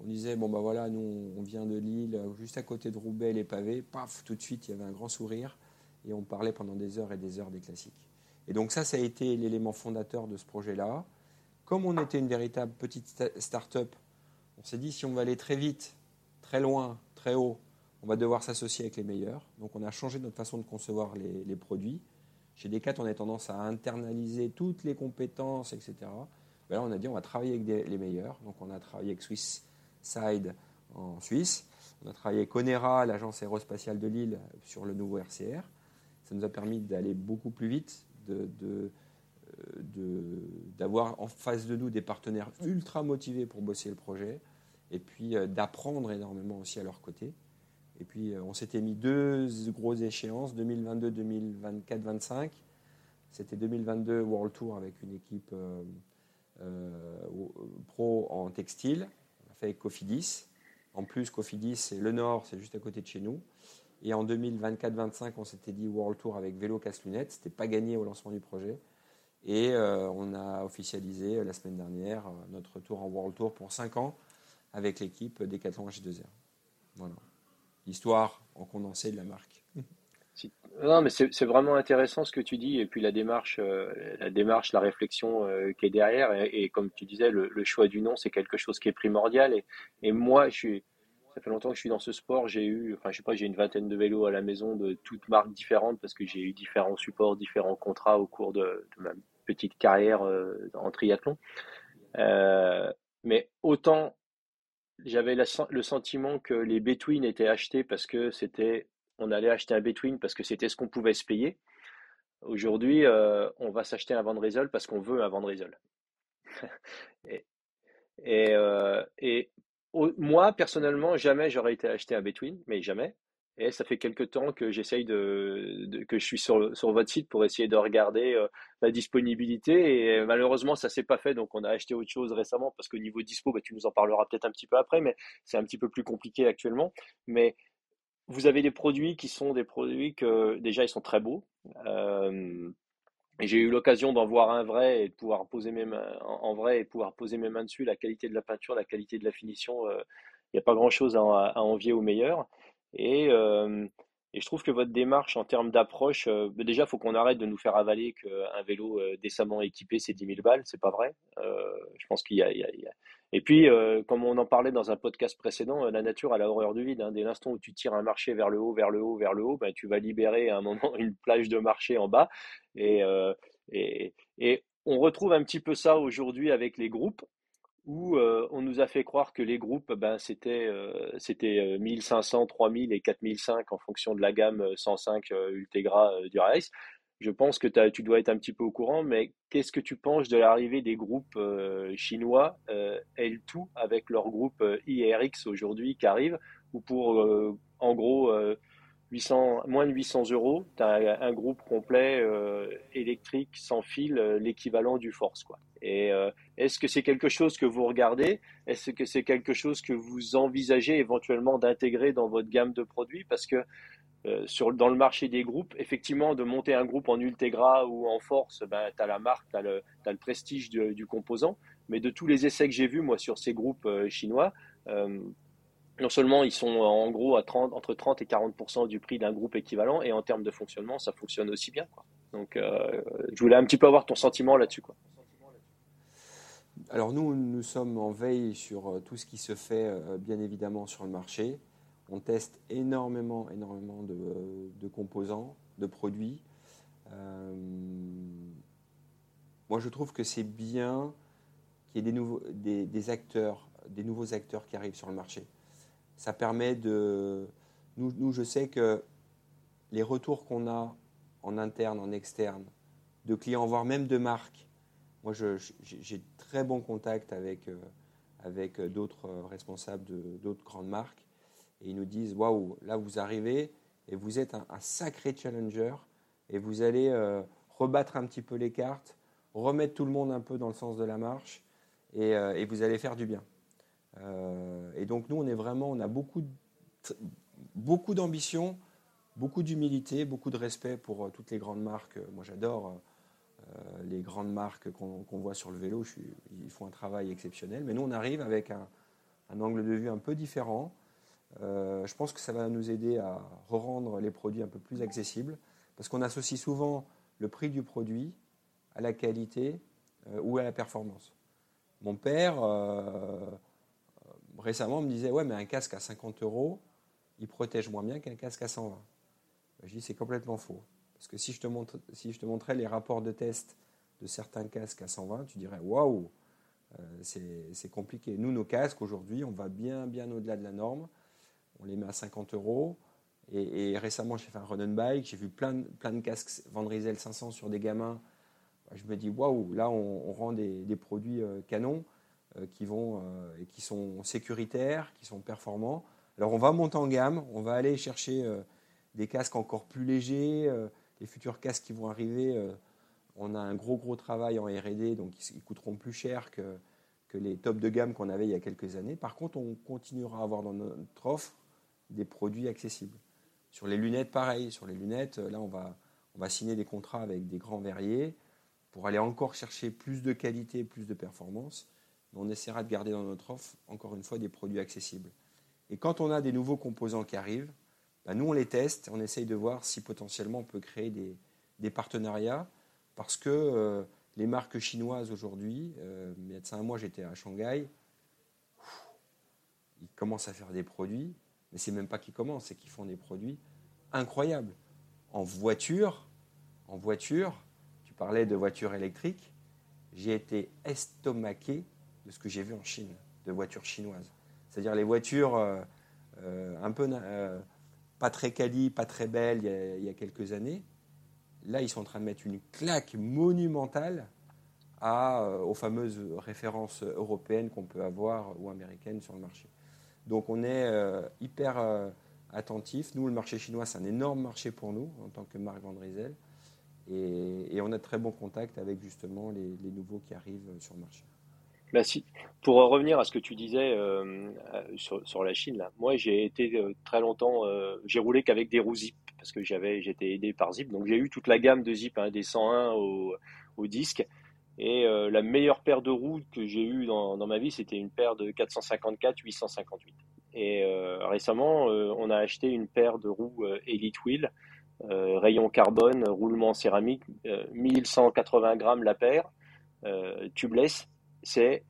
on disait bon ben voilà, nous on vient de Lille, juste à côté de Roubaix, les pavés, paf, tout de suite il y avait un grand sourire et on parlait pendant des heures et des heures des classiques. Et donc ça, ça a été l'élément fondateur de ce projet-là. Comme on était une véritable petite start-up on s'est dit, si on veut aller très vite, très loin, très haut, on va devoir s'associer avec les meilleurs. Donc on a changé notre façon de concevoir les, produits. Chez Decat, on a tendance à internaliser toutes les compétences, etc. Ben là, on a dit, on va travailler avec les meilleurs. Donc on a travaillé avec Swiss Side en Suisse. On a travaillé avec Onera, l'agence aérospatiale de Lille, sur le nouveau RCR. Ça nous a permis d'aller beaucoup plus vite, de d'avoir en face de nous des partenaires ultra motivés pour bosser le projet et puis euh, d'apprendre énormément aussi à leur côté. Et puis euh, on s'était mis deux grosses échéances, 2022, 2024, 2025. C'était 2022 World Tour avec une équipe euh, pro en textile. Fait avec Cofidis. En plus, Cofidis, c'est le Nord, c'est juste à côté de chez nous. Et en 2024-25, on s'était dit World Tour avec vélo casse-lunettes. C'était pas gagné au lancement du projet. Et euh, on a officialisé euh, la semaine dernière euh, notre tour en World Tour pour 5 ans avec l'équipe Decathlon H2R. Voilà. L'histoire en condensé de la marque. <laughs> Non, mais c'est vraiment intéressant ce que tu dis et puis la démarche, la démarche, la réflexion qui est derrière et, comme tu disais, le, choix du nom c'est quelque chose qui est primordial et, moi je suis, ça fait longtemps que je suis dans ce sport, j'ai eu, enfin je sais pas, j'ai une vingtaine de vélos à la maison de toutes marques différentes parce que j'ai eu différents supports, différents contrats au cours de, de ma petite carrière euh, en triathlon. Euh, mais autant j'avais le sentiment que les Between étaient achetés parce que c'était, on allait acheter un Between parce que c'était ce qu'on pouvait se payer. Aujourd'hui, euh, on va s'acheter un Vendrezol parce qu'on veut un Vendrezol. <laughs> et, et, et moi, personnellement, jamais j'aurais été acheter un Between, mais jamais. Et ça fait quelques temps que j'essaye de, que je suis sur, sur votre site pour essayer de regarder euh, la disponibilité. Et malheureusement, ça s'est pas fait. Donc, on a acheté autre chose récemment parce qu'au niveau dispo, bah, tu nous en parleras peut-être un petit peu après, mais c'est un petit peu plus compliqué actuellement. Mais vous avez des produits qui sont des produits que déjà ils sont très beaux. Euh, j'ai eu l'occasion d'en voir un vrai et de pouvoir poser même en vrai et pouvoir poser mes mains dessus. La qualité de la peinture, la qualité de la finition, il n'y a pas grand-chose à, envier au meilleur. Et, et je trouve que votre démarche en termes d'approche, déjà, il faut qu'on arrête de nous faire avaler qu'un vélo décemment équipé, c'est 10 000 balles. C'est pas vrai. je pense qu'il y a, et puis, euh, comme on en parlait dans un podcast précédent, euh, la nature a horreur du vide. Hein. Dès l'instant où tu tires un marché vers le haut, vers le haut, vers le haut, ben, tu vas libérer à un moment <laughs> une plage de marché en bas. Et, euh, et, et on retrouve un petit peu ça aujourd'hui avec les groupes où on nous a fait croire que les groupes, ben, c'était c'était 1500, 3000 et 4005 en fonction de la gamme 105 Ultegra du Race. Je pense que tu dois être un petit peu au courant, mais qu'est-ce que tu penses de l'arrivée des groupes euh, chinois euh, L2 avec leur groupe euh, IRX aujourd'hui qui arrive, ou pour en gros 800, moins de 800 euros, tu as un groupe complet électrique sans fil, l'équivalent du Force. Quoi. Et est-ce que c'est quelque chose que vous regardez? Est-ce que c'est quelque chose que vous envisagez éventuellement d'intégrer dans votre gamme de produits? Parce que euh, dans le marché des groupes, effectivement, de monter un groupe en Ultegra ou en Force, ben, tu as la marque, tu as, le prestige du, composant. Mais de tous les essais que j'ai vus, moi, sur ces groupes euh, chinois, euh, non seulement ils sont en gros à 30, entre 30 et 40% du prix d'un groupe équivalent, et en termes de fonctionnement, ça fonctionne aussi bien. Donc, je voulais un petit peu avoir ton sentiment là-dessus. Alors nous, nous sommes en veille sur tout ce qui se fait, bien évidemment, sur le marché. On teste énormément, énormément de, composants, de produits. Euh, moi, je trouve que c'est bien qu'il y ait des, acteurs, des nouveaux acteurs qui arrivent sur le marché. Ça permet de. Nous, je sais que les retours qu'on a en interne, en externe, de clients, voire même de marques. Moi, j'ai très bon contact avec, euh, avec d'autres responsables d'autres grandes marques et ils nous disent waouh, là vous arrivez et vous êtes un, sacré challenger et vous allez euh, rebattre un petit peu les cartes, remettre tout le monde un peu dans le sens de la marche et, euh, vous allez faire du bien. Euh, et donc nous on est vraiment, on a beaucoup, beaucoup d'ambition, beaucoup d'humilité, beaucoup de respect pour toutes les grandes marques. Moi j'adore. les grandes marques qu'on voit sur le vélo, ils font un travail exceptionnel. Mais nous, on arrive avec un, angle de vue un peu différent, euh, je pense que ça va nous aider à rendre les produits un peu plus accessibles, parce qu'on associe souvent le prix du produit à la qualité euh, ou à la performance. Mon père, euh, récemment, me disait, ouais, mais un casque à 50 euros, il protège moins bien qu'un casque à 120. Ben, je dis, c'est complètement faux. Parce que si je, te montre, si je te montrais les rapports de test de certains casques à 120, tu dirais, waouh, c'est compliqué. Nous, nos casques, aujourd'hui, on va bien, bien au-delà de la norme on les met à 50 euros. Et, récemment, j'ai fait un run and bike, j'ai vu plein, plein de casques Vandrizel 500 sur des gamins. Je me dis, waouh, là, on, rend des, produits euh, canons euh, qui, vont, euh, et qui sont sécuritaires, qui sont performants. Alors, on va monter en gamme, on va aller chercher des casques encore plus légers, les futurs casques qui vont arriver. on a un gros, gros travail en RD, donc ils, coûteront plus cher que, que les tops de gamme qu'on avait il y a quelques années. Par contre, on continuera à avoir dans notre offre des produits accessibles. Sur les lunettes, pareil. Sur les lunettes, là, on va, on va signer des contrats avec des grands verriers pour aller encore chercher plus de qualité, plus de performance. On essaiera de garder dans notre offre, encore une fois, des produits accessibles. Et quand on a des nouveaux composants qui arrivent, bah, nous, on les teste, on essaye de voir si potentiellement on peut créer des, partenariats, parce que euh, les marques chinoises aujourd'hui, euh, il y a un mois, j'étais à Shanghai, ils commencent à faire des produits mais c'est même pas qu'ils commencent, c'est qu'ils font des produits incroyables. En voiture, en voiture, tu parlais de voitures électriques, j'ai été estomaqué de ce que j'ai vu en Chine, de voitures chinoises. C'est-à-dire les voitures euh, euh, un peu euh, pas très quali, pas très belles il y, a, quelques années. Là, ils sont en train de mettre une claque monumentale aux fameuses références européennes qu'on peut avoir ou américaines sur le marché. Donc on est hyper attentif. Nous, le marché chinois, c'est un énorme marché pour nous en tant que marque Vandrizel. Et, et on a de très bons contacts avec justement les, nouveaux qui arrivent sur le marché. Bah, pour revenir à ce que tu disais euh, euh, sur, la Chine, moi j'ai été euh, très longtemps, j'ai roulé qu'avec des roues Zip parce que j'avais, j'étais aidé par Zip, donc j'ai eu toute la gamme de Zip, hein, des 101 au, au disque. Et la meilleure paire de roues que j'ai eue dans, dans, ma vie, c'était une paire de 454-858. Et récemment, on a acheté une paire de roues Elite Wheel, rayon carbone, roulement céramique, 1180 grammes la paire, tubeless c'est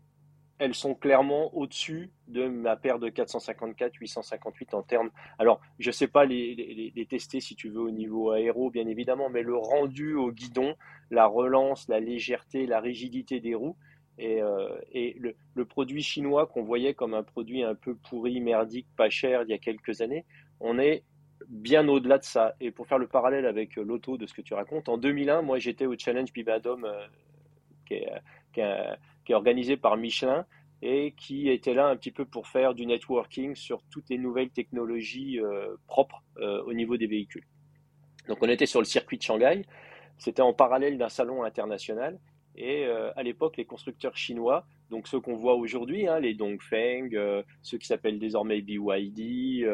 elles sont clairement au-dessus de ma paire de 454, 858 en termes. Alors, je ne sais pas les, tester si tu veux au niveau aéro, bien évidemment, mais le rendu au guidon, la relance, la légèreté, la rigidité des roues, et, euh, le, produit chinois qu'on voyait comme un produit un peu pourri, merdique, pas cher il y a quelques années, on est bien au-delà de ça. Et pour faire le parallèle avec l'auto de ce que tu racontes, en 2001, moi j'étais au Challenge Bibadom, euh, qui est, est qui est organisé par Michelin et qui était là un petit peu pour faire du networking sur toutes les nouvelles technologies euh, propres euh, au niveau des véhicules. Donc on était sur le circuit de Shanghai, c'était en parallèle d'un salon international et euh, à l'époque les constructeurs chinois, donc ceux qu'on voit aujourd'hui, hein, les Dongfeng, ceux qui s'appellent désormais BYD,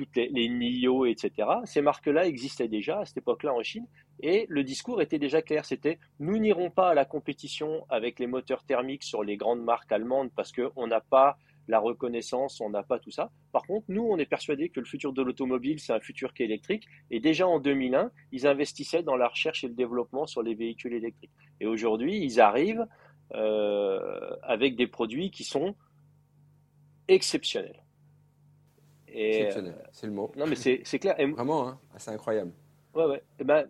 toutes les, NIO, etc. Ces marques-là existaient déjà à cette époque-là en Chine et le discours était déjà clair, c'était nous n'irons pas à la compétition avec les moteurs thermiques sur les grandes marques allemandes parce qu'on n'a pas la reconnaissance, on n'a pas tout ça. Par contre, nous, on est persuadé que le futur de l'automobile, c'est un futur qui est électrique. Et déjà en 2001, ils investissaient dans la recherche et le développement sur les véhicules électriques. Et aujourd'hui, ils arrivent euh, avec des produits qui sont exceptionnels. Exceptionnel, c'est le mot. Non, mais c'est clair. Vraiment, hein c'est incroyable. Ouais, ouais. Eh ben,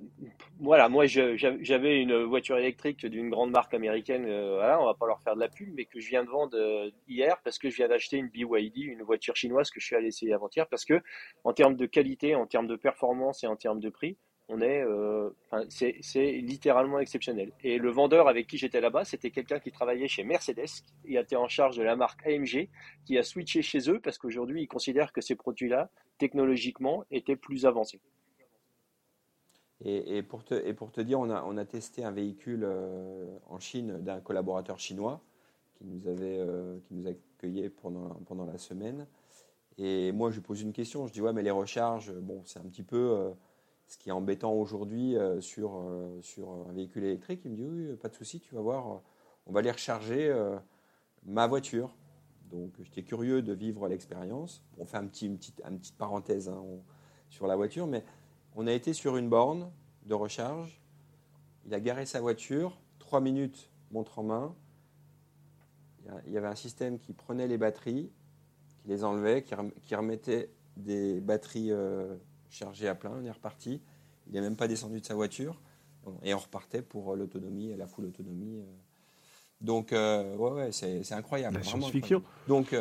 voilà, moi j'avais une voiture électrique d'une grande marque américaine, euh, voilà, on va pas leur faire de la pub, mais que je viens de vendre euh, hier parce que je viens d'acheter une BYD, une voiture chinoise que je suis allé essayer avant-hier, parce que en termes de qualité, en termes de performance et en termes de prix, on est, euh, c'est littéralement exceptionnel. Et le vendeur avec qui j'étais là-bas, c'était quelqu'un qui travaillait chez Mercedes, qui était en charge de la marque AMG, qui a switché chez eux parce qu'aujourd'hui, ils considèrent que ces produits-là, technologiquement, étaient plus avancés. Et, pour te, dire, on a, testé un véhicule euh, en Chine d'un collaborateur chinois qui nous, avait, euh, qui nous accueillait pendant, la semaine. Et moi, je lui pose une question. Je dis Ouais, mais les recharges, bon, c'est un petit peu ce qui est embêtant aujourd'hui sur, sur un véhicule électrique. Il me dit Oui, pas de souci, tu vas voir, on va les recharger ma voiture. Donc, j'étais curieux de vivre l'expérience. On fait un petit, une, petite, une petite parenthèse hein, sur la voiture, mais on a été sur une borne de recharge. Il a garé sa voiture, trois minutes, montre en main. Il y avait un système qui prenait les batteries, qui les enlevait, qui remettait des batteries euh, chargées à plein. On est reparti. Il n'est même pas descendu de sa voiture. Et on repartait pour l'autonomie, la full autonomie. Euh. Donc, euh, ouais, ouais c'est incroyable. La science-fiction. Donc,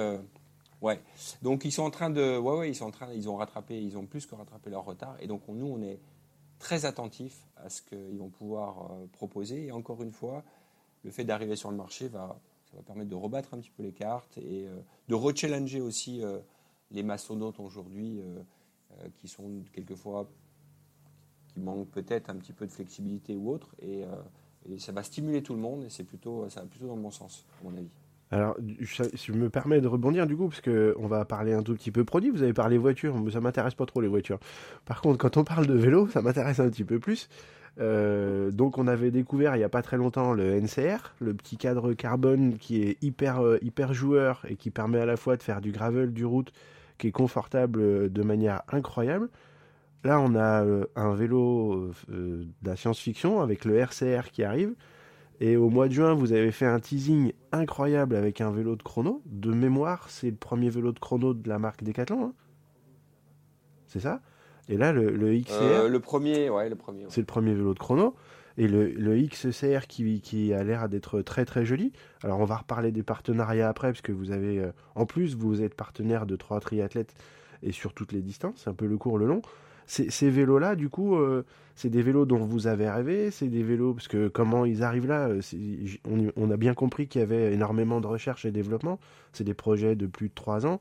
Ouais. Donc ils sont en train de, ouais, ouais, ils sont en train, ils ont rattrapé, ils ont plus que rattrapé leur retard. Et donc nous, on est très attentifs à ce qu'ils vont pouvoir euh, proposer. Et encore une fois, le fait d'arriver sur le marché va, ça va permettre de rebattre un petit peu les cartes et euh, de rechallenger aussi euh, les maçonnautes aujourd'hui, qui sont quelquefois qui manquent peut-être un petit peu de flexibilité ou autre. Et, et ça va stimuler tout le monde et c'est plutôt, ça va plutôt dans le bon sens, à mon avis. Alors, je me permets de rebondir du coup, parce qu'on va parler un tout petit peu produit. Vous avez parlé voiture, ça m'intéresse pas trop les voitures. Par contre, quand on parle de vélo, ça m'intéresse un petit peu plus. Euh, donc, on avait découvert il y a pas très longtemps le NCR, le petit cadre carbone qui est hyper euh, hyper joueur et qui permet à la fois de faire du gravel, du route, qui est confortable euh, de manière incroyable. Là, on a un vélo de la science-fiction avec le RCR qui arrive. Et au mois de juin, vous avez fait un teasing incroyable avec un vélo de chrono. De mémoire, c'est le premier vélo de chrono de la marque Decathlon. Hein. c'est ça? Et là, le, XCR. Euh, le premier, ouais, le premier. C'est le premier vélo de chrono. Et le, XCR qui, a l'air d'être très très joli. Alors on va reparler des partenariats après, parce que vous avez. Euh, en plus, vous êtes partenaire de trois triathlètes et sur toutes les distances, un peu le court, le long. Ces, vélos-là, du coup, euh, c'est des vélos dont vous avez rêvé, c'est des vélos, parce que comment ils arrivent là, euh, on, a bien compris qu'il y avait énormément de recherche et développement, c'est des projets de plus de trois ans,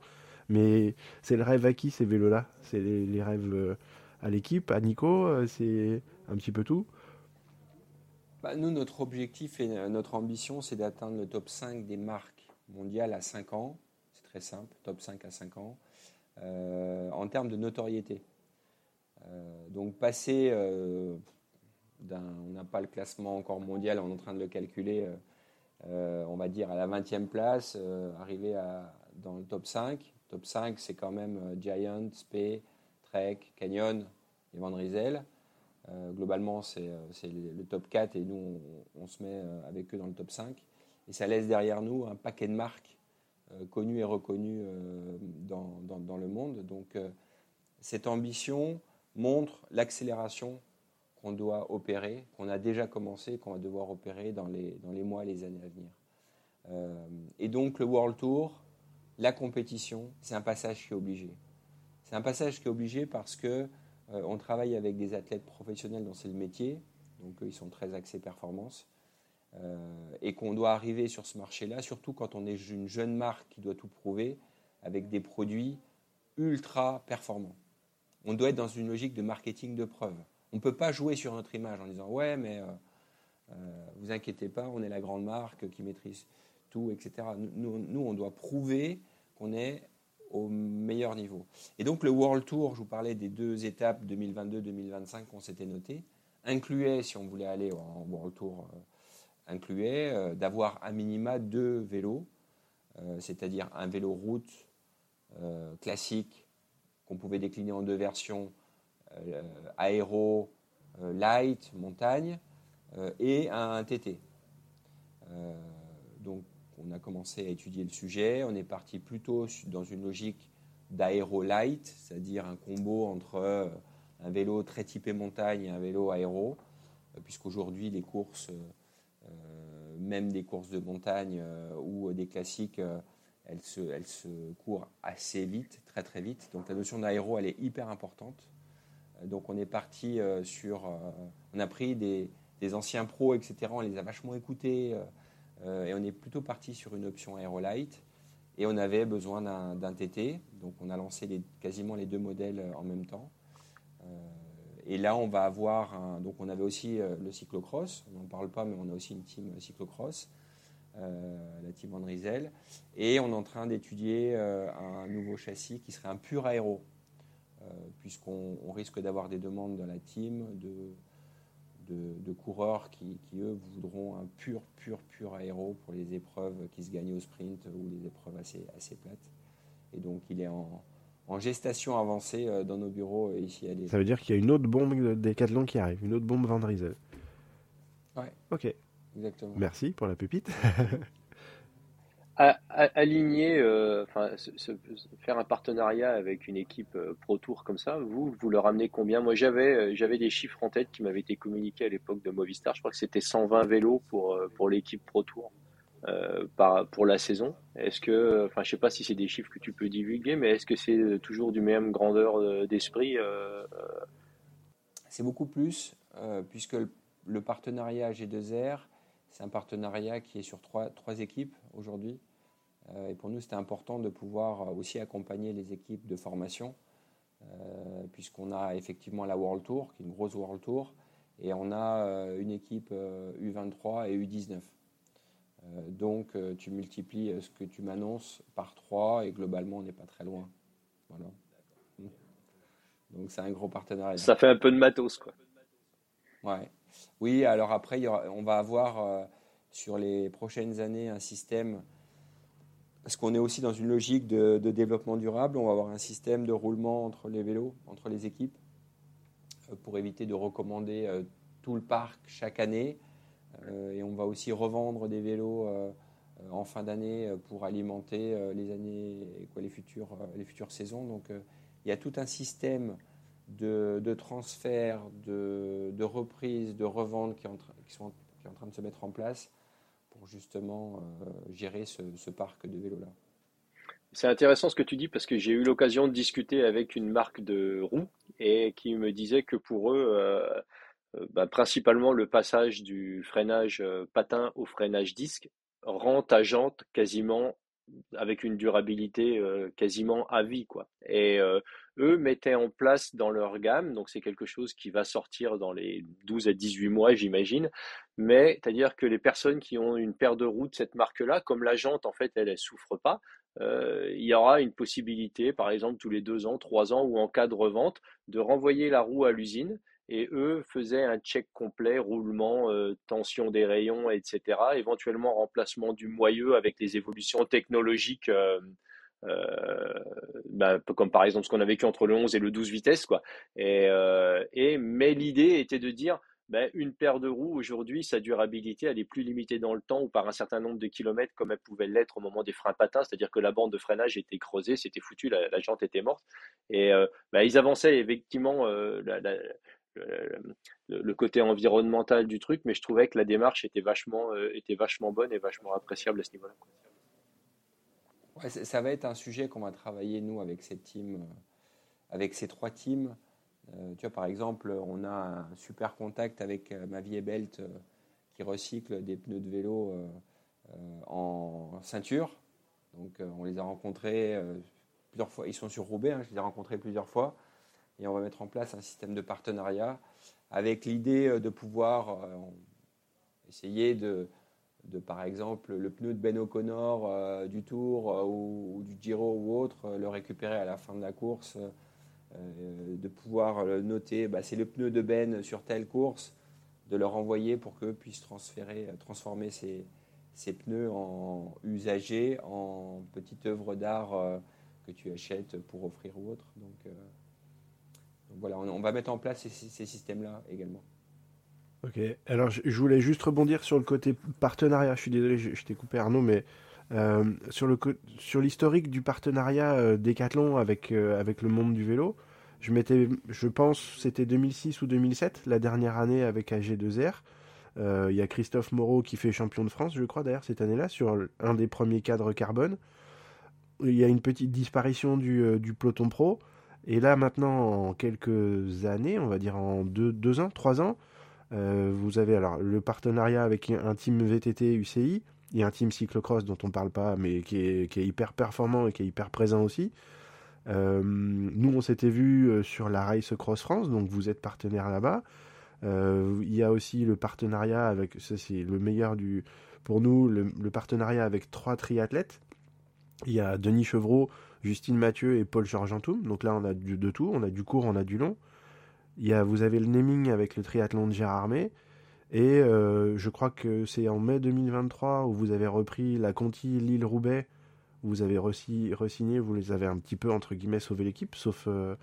mais c'est le rêve à qui ces vélos-là C'est les, rêves à l'équipe, à Nico, c'est un petit peu tout bah, Nous, notre objectif et notre ambition, c'est d'atteindre le top 5 des marques mondiales à 5 ans. C'est très simple, top 5 à 5 ans, euh, en termes de notoriété. Euh, donc passer euh, d'un, on n'a pas le classement encore mondial, on est en train de le calculer, on va dire à la 20e place, arriver dans le top 5. Top 5, c'est quand même Giant, Spey, Trek, Canyon et Van Rysel. globalement, c'est, le, top 4 et nous, on, se met avec eux dans le top 5. Et ça laisse derrière nous un paquet de marques connues et reconnues dans, dans, le monde. Donc, cette ambition, montre l'accélération qu'on doit opérer, qu'on a déjà commencé, qu'on va devoir opérer dans les, dans les mois et les années à venir. Euh, et donc le World Tour, la compétition, c'est un passage qui est obligé. C'est un passage qui est obligé parce que euh, on travaille avec des athlètes professionnels dont c'est le métier, donc ils sont très axés performance, euh, et qu'on doit arriver sur ce marché-là, surtout quand on est une jeune marque qui doit tout prouver, avec des produits ultra performants on doit être dans une logique de marketing de preuve. On ne peut pas jouer sur notre image en disant ouais, mais euh, vous inquiétez pas, on est la grande marque qui maîtrise tout, etc. Nous, on doit prouver qu'on est au meilleur niveau. Et donc le World Tour, je vous parlais des deux étapes 2022-2025 qu'on s'était notées, incluait, si on voulait aller en World Tour, euh, incluait d'avoir à minima deux vélos, c'est-à-dire un vélo route classique qu'on pouvait décliner en deux versions, euh, aéro, euh, light, montagne, euh, et un TT. On a commencé à étudier le sujet, on est parti plutôt dans une logique d'aéro light, c'est-à-dire un combo entre un vélo très typé montagne et un vélo aéro, puisqu'aujourd'hui les courses, même des courses de montagne ou des classiques, elle se, elle se court assez vite, très très vite. Donc la notion d'aéro, elle est hyper importante. Euh, donc on est parti euh, sur... Euh, on a pris des, des, anciens pros, etc. On les a vachement écoutés. Et on est plutôt parti sur une option aérolight. Et on avait besoin d'un TT. Donc on a lancé quasiment les deux modèles en même temps. et là, on va avoir... Donc on avait aussi le cyclocross. On n'en parle pas, mais on a aussi une team cyclocross. Euh, la team Van Et on est en train d'étudier euh, un nouveau châssis qui serait un pur aéro, euh, puisqu'on risque d'avoir des demandes dans la team de, de, coureurs qui, eux, voudront un pur, pur, pur aéro pour les épreuves qui se gagnent au sprint ou les épreuves assez, assez plates. Et donc, il est en, en gestation avancée dans nos bureaux ici à Ça veut dire qu'il y a une autre bombe Decathlon qui arrive, une autre bombe Van Riesel. Ouais. Ok. Merci pour la pépite. <laughs> aligner, euh, faire un partenariat avec une équipe euh, Pro Tour comme ça, vous, vous leur amenez combien? Moi, j'avais, euh, j'avais des chiffres en tête qui m'avaient été communiqués à l'époque de Movistar. Je crois que c'était 120 vélos pour, pour l'équipe Pro Tour par, pour la saison. Est-ce que, enfin, je sais pas si c'est des chiffres que tu peux divulguer, mais est-ce que c'est toujours du même grandeur d'esprit C'est beaucoup plus, puisque le, le partenariat G2R c'est un partenariat qui est sur trois, trois équipes aujourd'hui. Euh, et pour nous, c'était important de pouvoir aussi accompagner les équipes de formation, euh, puisqu'on a effectivement la World Tour, qui est une grosse World Tour, et on a euh, une équipe U23 et U19. donc, tu multiplies ce que tu m'annonces par trois, et globalement, on n'est pas très loin. Voilà. Donc, c'est un gros partenariat. Ça fait un peu de matos, quoi. Ouais. Oui, alors après, on va avoir euh, sur les prochaines années un système, parce qu'on est aussi dans une logique de, développement durable, on va avoir un système de roulement entre les vélos, entre les équipes, euh, pour éviter de recommander euh, tout le parc chaque année. et on va aussi revendre des vélos en fin d'année pour alimenter les années, les, futures, les futures saisons. Donc il y a tout un système de, transfert, de, reprise, de revente qui est en train de se mettre en place justement euh, gérer ce, parc de vélos-là. C'est intéressant ce que tu dis parce que j'ai eu l'occasion de discuter avec une marque de roues et qui me disait que pour eux, euh, euh, bah, principalement le passage du freinage patin au freinage disque rend ta jante quasiment avec une durabilité quasiment à vie, quoi. Et eux mettaient en place dans leur gamme, donc c'est quelque chose qui va sortir dans les 12 à 18 mois, j'imagine, mais c'est-à-dire que les personnes qui ont une paire de roues de cette marque-là, comme la jante, en fait, elle, elle souffre pas, il y aura une possibilité, par exemple, tous les deux ans, trois ans, ou en cas de revente, de renvoyer la roue à l'usine. Et eux faisaient un check complet, roulement, euh, tension des rayons, etc. Éventuellement remplacement du moyeu avec les évolutions technologiques euh, euh, bah, comme par exemple ce qu'on a vécu entre le 11 et le 12 vitesses quoi et, euh, et mais l'idée était de dire ben, une paire de roues aujourd'hui sa durabilité elle est plus limitée dans le temps ou par un certain nombre de kilomètres comme elle pouvait l'être au moment des freins patins c'est-à-dire que la bande de freinage était creusée c'était foutu la, la, jante était morte et ben, ils avançaient effectivement le, le, côté environnemental du truc mais je trouvais que la démarche était vachement euh, était vachement bonne et vachement appréciable à ce niveau-là ça va être un sujet qu'on va travailler, nous, avec ces teams, euh, avec ces trois teams. Euh, tu vois, par exemple, on a un super contact avec euh, ma Belt euh, qui recycle des pneus de vélo euh, euh en ceinture. Donc, on les a rencontrés plusieurs fois. Ils sont sur Roubaix, hein, je les ai rencontrés plusieurs fois. Et on va mettre en place un système de partenariat avec l'idée de pouvoir essayer de, par exemple le pneu de Ben O'Connor euh, du Tour euh, ou, du Giro ou autre, euh, le récupérer à la fin de la course, euh, de pouvoir noter, bah, c'est le pneu de Ben sur telle course, de leur envoyer pour qu'eux puissent transférer, transformer ces, pneus en usagers, en petite œuvre d'art que tu achètes pour offrir ou autre. Voilà, on, va mettre en place ces, systèmes-là également. Ok, alors je, voulais juste rebondir sur le côté partenariat. Je suis désolé, je, t'ai coupé Arnaud, mais euh, sur l'historique du partenariat euh, Decathlon avec euh, avec le monde du vélo, je m'étais, je pense, c'était 2006 ou 2007, la dernière année avec AG2R. Il y a Christophe Moreau qui fait champion de France, je crois d'ailleurs cette année-là, sur un des premiers cadres carbone. Il y a une petite disparition du, du peloton pro. Et là maintenant, en quelques années, on va dire en deux, deux ans, trois ans, euh, vous avez alors le partenariat avec un team VTT UCI et un team cyclocross dont on parle pas, mais qui est, hyper performant et qui est hyper présent aussi. Euh, nous, on s'était vu euh, sur la Race Cross France, donc vous êtes partenaire là-bas. Il y a aussi le partenariat avec, ça c'est le meilleur du, pour nous, le, le, partenariat avec trois triathlètes. Il y a Denis Chevreau, Justine Mathieu et Paul Georgentoum. Donc là, on a du, de tout, on a du court, on a du long. Il y a, vous avez le naming avec le triathlon de Gérardmer. Et euh, je crois que c'est en mai 2023 où vous avez repris la Conti Lille-Roubaix. Vous avez re-signé, vous les avez un petit peu entre guillemets sauvé l'équipe, sauf, euh,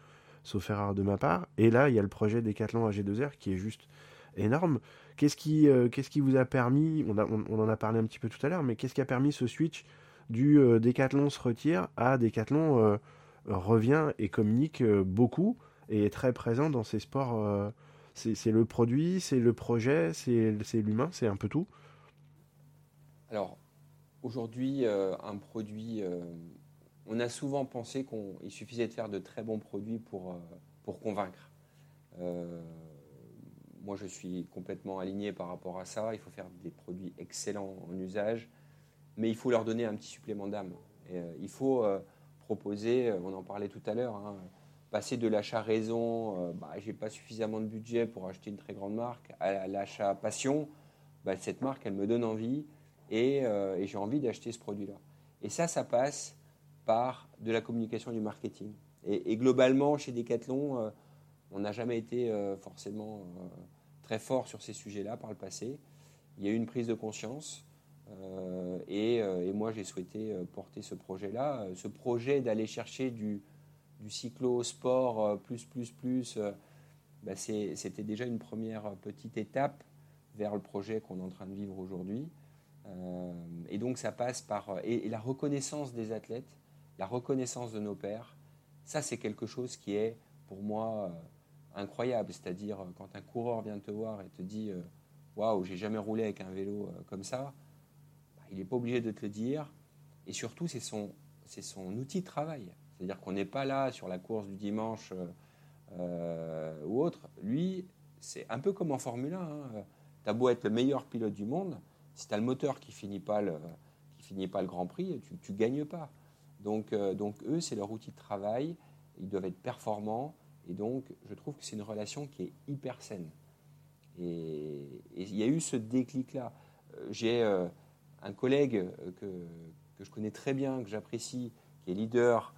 sauf erreur de ma part. Et là, il y a le projet Decathlon AG2R qui est juste énorme. Qu'est-ce qui, euh, qu'est-ce qui vous a permis, on, en a parlé un petit peu tout à l'heure, mais qu'est-ce qui a permis ce switch du euh, Decathlon se retire à Decathlon euh, revient et communique beaucoup et est très présent dans ces sports. Euh, c'est le produit, c'est le projet, c'est l'humain, c'est un peu tout. Alors, aujourd'hui, euh, un produit, euh, on a souvent pensé qu'il suffisait de faire de très bons produits pour, euh, pour convaincre. Euh, moi, je suis complètement aligné par rapport à ça. Il faut faire des produits excellents en usage, mais il faut leur donner un petit supplément d'âme. il faut proposer, on en parlait tout à l'heure, hein, passer de l'achat raison, euh, bah, j'ai pas suffisamment de budget pour acheter une très grande marque, à l'achat passion, bah, cette marque, elle me donne envie et, euh, j'ai envie d'acheter ce produit-là. Et ça, ça passe par de la communication du marketing. Et, globalement, chez Decathlon, euh, on n'a jamais été euh, forcément euh, très fort sur ces sujets-là par le passé. Il y a eu une prise de conscience. Euh, et, et, moi, j'ai souhaité porter ce projet-là, ce projet d'aller chercher du, du cyclo sport euh, plus plus plus euh, bah c'était déjà une première petite étape vers le projet qu'on est en train de vivre aujourd'hui. Euh, et donc ça passe par et, la reconnaissance des athlètes la reconnaissance de nos pairs ça c'est quelque chose qui est pour moi incroyable. C'est-à-dire quand un coureur vient te voir et te dit waouh j'ai jamais roulé avec un vélo comme ça il n'est pas obligé de te le dire et surtout c'est son outil de travail c'est-à-dire qu'on n'est pas là sur la course du dimanche euh, ou autre. Lui, c'est un peu comme en Formule 1. Hein. Tu as beau être le meilleur pilote du monde, si tu as le moteur qui finit pas le, qui finis pas le Grand Prix, tu ne gagnes pas. Donc, donc eux, c'est leur outil de travail, ils doivent être performants, et donc je trouve que c'est une relation qui est hyper saine. Et il y a eu ce déclic-là. J'ai un collègue que, que, je connais très bien, que j'apprécie, qui est leader,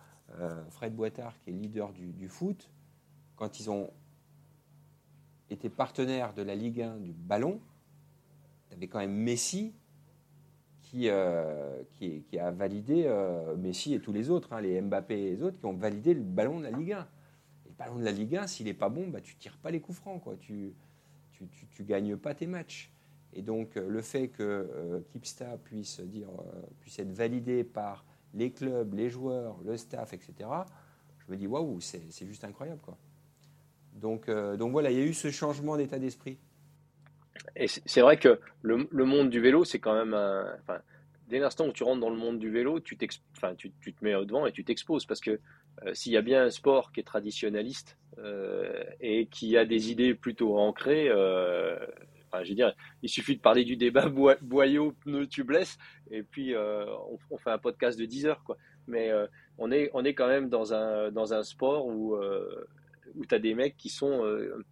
Fred Boitard, qui est leader du, foot, quand ils ont été partenaires de la Ligue 1 du ballon, tu avais quand même Messi qui, euh, qui, a validé, euh, Messi et tous les autres, hein, les Mbappé et les autres, qui ont validé le ballon de la Ligue 1. Et le ballon de la Ligue 1, s'il n'est pas bon, bah, tu tires pas les coups francs, quoi. tu ne tu, tu, gagnes pas tes matchs. Et donc euh, le fait que Kipsta puisse, dire, puisse être validé par les clubs, les joueurs, le staff, etc., je me dis, waouh, c'est juste incroyable. Quoi. Donc, euh, donc voilà, il y a eu ce changement d'état d'esprit. Et c'est vrai que le, monde du vélo, c'est quand même un. Dès l'instant où tu rentres dans le monde du vélo, tu, te mets devant et tu t'exposes. Parce que euh, s'il y a bien un sport qui est traditionnaliste euh, et qui a des idées plutôt ancrées, enfin, je veux dire, il suffit de parler du débat <laughs> boyau, pneu, tubeless, et puis on, on, fait un podcast de 10 heures. Quoi. Mais on, est, on est quand même dans un, dans un sport où où tu as des mecs qui sont euh,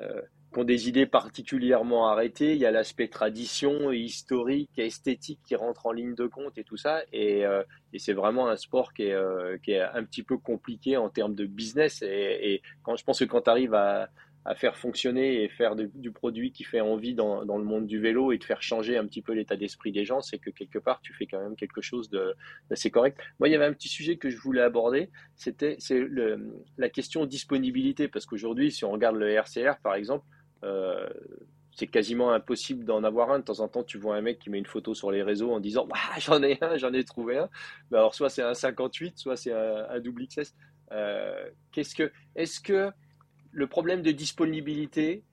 euh, qui ont des idées particulièrement arrêtées. Il y a l'aspect tradition, historique, esthétique qui rentre en ligne de compte et tout ça. Et, euh, et c'est vraiment un sport qui est, qui est un petit peu compliqué en termes de business. Et, et quand je pense que quand tu arrives à, à faire fonctionner et faire du produit qui fait envie dans, dans, le monde du vélo et de faire changer un petit peu l'état d'esprit des gens, c'est que quelque part tu fais quand même quelque chose d'assez correct. Moi, il y avait un petit sujet que je voulais aborder, c'était la question disponibilité, parce qu'aujourd'hui, si on regarde le RCR par exemple, euh, c'est quasiment impossible d'en avoir un. De temps en temps, tu vois un mec qui met une photo sur les réseaux en disant <laughs> j'en ai un, j'en ai trouvé un. Mais alors, soit c'est un 58, soit c'est un, un, double XS. Euh, qu'est-ce que, est-ce que le problème de disponibilité,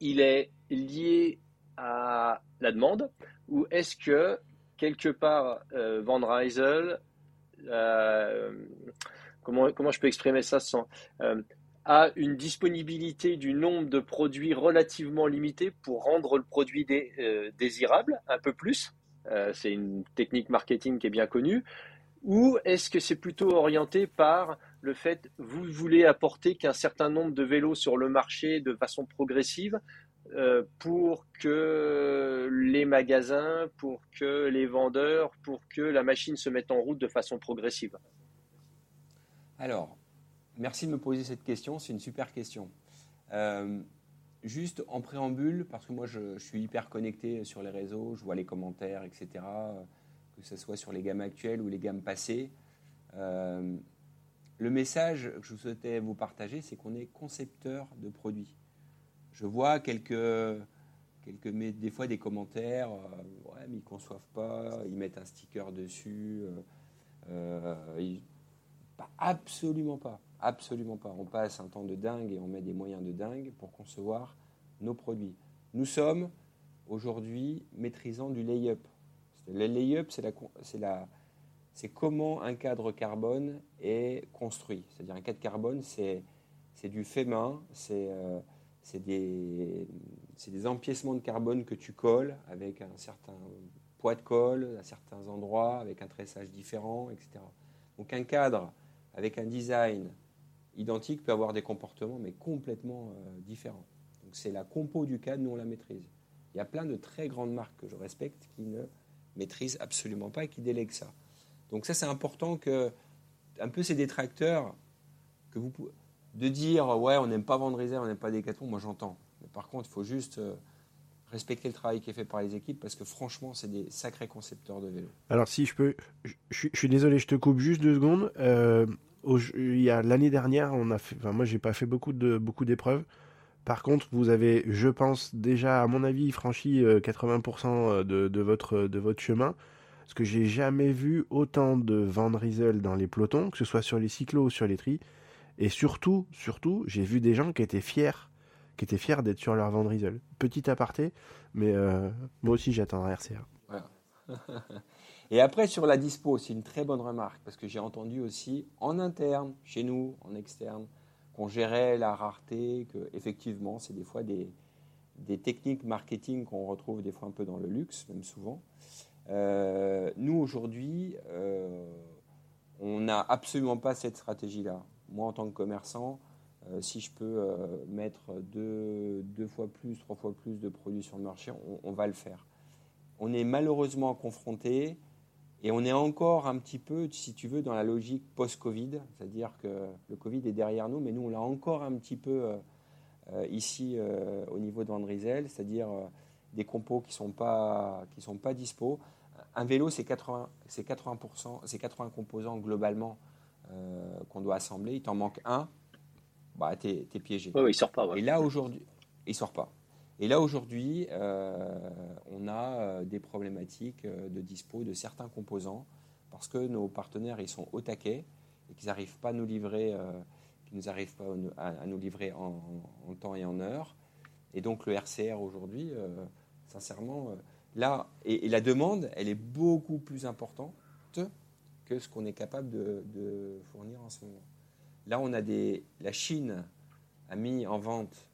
il est lié à la demande ou est-ce que quelque part euh, Van Rysel, euh, comment, comment je peux exprimer ça sans euh, a une disponibilité du nombre de produits relativement limité pour rendre le produit désirable un peu plus. c'est une technique marketing qui est bien connue. Ou est-ce que c'est plutôt orienté par le fait vous voulez apporter qu'un certain nombre de vélos sur le marché de façon progressive euh, pour que les magasins, pour que les vendeurs, pour que la machine se mette en route de façon progressive? Alors, merci de me poser cette question, c'est une super question. Euh, juste en préambule, parce que moi je, suis hyper connecté sur les réseaux, je vois les commentaires, etc., que ce soit sur les gammes actuelles ou les gammes passées. Euh, le message que je souhaitais vous partager, c'est qu'on est concepteur de produits. Je vois quelques, quelques des fois des commentaires, euh, ouais, mais ils ne conçoivent pas, ils mettent un sticker dessus. Euh, absolument pas, absolument pas. On passe un temps de dingue et on met des moyens de dingue pour concevoir nos produits. Nous sommes aujourd'hui maîtrisant du lay-up. Le lay-up, c'est la, la, comment un cadre carbone est construit. C'est-à-dire un cadre carbone, c'est, du fait main, c'est, euh, des, des empiècements de carbone que tu colles avec un certain poids de colle à certains endroits, avec un tressage différent, etc. Donc un cadre avec un design identique peut avoir des comportements mais complètement euh, différents. Donc c'est la compo du cadre, nous on la maîtrise. Il y a plein de très grandes marques que je respecte qui ne maîtrisent absolument pas et qui délèguent ça. Donc ça, c'est important que un peu ces détracteurs que vous de dire ouais, on n'aime pas vendre réserve, on n'aime pas Decathlon, moi j'entends. Mais par contre, il faut juste euh, respecter le travail qui est fait par les équipes parce que franchement, c'est des sacrés concepteurs de vélo. Alors si je peux, je, suis désolé, je te coupe juste deux secondes. Euh, il y a l'année dernière, on a fait, enfin moi j'ai pas fait beaucoup de beaucoup d'épreuves. Par contre, vous avez, je pense déjà à mon avis, franchi 80% euh, de, de, votre de votre chemin. Parce que j'ai jamais vu autant de Van Riesel dans les pelotons, que ce soit sur les cyclos ou sur les tris. Et surtout, surtout, j'ai vu des gens qui étaient fiers, qui étaient fiers d'être sur leur Van Riesel. Petit aparté, mais euh, moi aussi j'attends un RCA. <laughs> Et après, sur la dispo, c'est une très bonne remarque, parce que j'ai entendu aussi en interne, chez nous, en externe, qu'on gérait la rareté, que effectivement, c'est des fois des, des techniques marketing qu'on retrouve des fois un peu dans le luxe, même souvent. nous, aujourd'hui, on n'a absolument pas cette stratégie-là. Moi, en tant que commerçant, si je peux mettre deux, fois plus, trois fois plus de produits sur le marché, on va le faire. On est malheureusement confronté et on est encore un petit peu, si tu veux, dans la logique post-Covid, c'est-à-dire que le Covid est derrière nous, mais nous, on l'a encore un petit peu euh, euh, ici euh, au niveau de Vandrizel, c'est-à-dire des compos qui ne sont, pas, qui sont pas dispo. Un vélo, c'est 80, 80%, c'est 80 composants globalement qu'on doit assembler. Il t'en manque un, bah, tu es, piégé. Oui, il ne sort pas. Et là, aujourd'hui, il ne sort pas. Et là, aujourd'hui, euh, on a euh, des problématiques euh, de dispo de certains composants parce que nos partenaires, ils sont au taquet et qu'ils n'arrivent pas à nous livrer, qu'ils nous arrivent pas à, nous livrer en, temps et en heure. Et donc, le RCR aujourd'hui, sincèrement, là, et, la demande, elle est beaucoup plus importante que ce qu'on est capable de, fournir en ce moment. Là, on a des, la Chine a mis en vente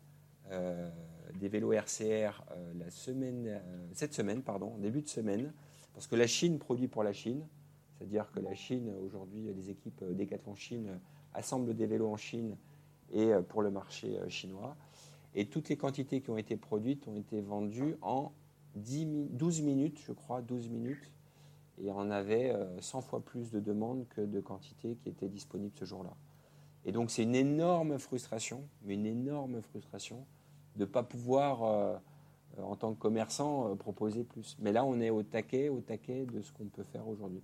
des vélos RCR euh, la semaine, euh, cette semaine, pardon, début de semaine, parce que la Chine produit pour la Chine, c'est-à-dire que la Chine, aujourd'hui, les équipes Decathlon Chine assemblent des vélos en Chine et euh, pour le marché chinois. Et toutes les quantités qui ont été produites ont été vendues en 10, 12 minutes, je crois, 12 minutes. Et on avait 100 fois plus de demandes que de quantités qui étaient disponibles ce jour-là. Et donc c'est une énorme frustration, mais une énorme frustration de ne pas pouvoir, euh, en tant que commerçant, euh, proposer plus. Mais là, on est au taquet, au taquet de ce qu'on peut faire aujourd'hui.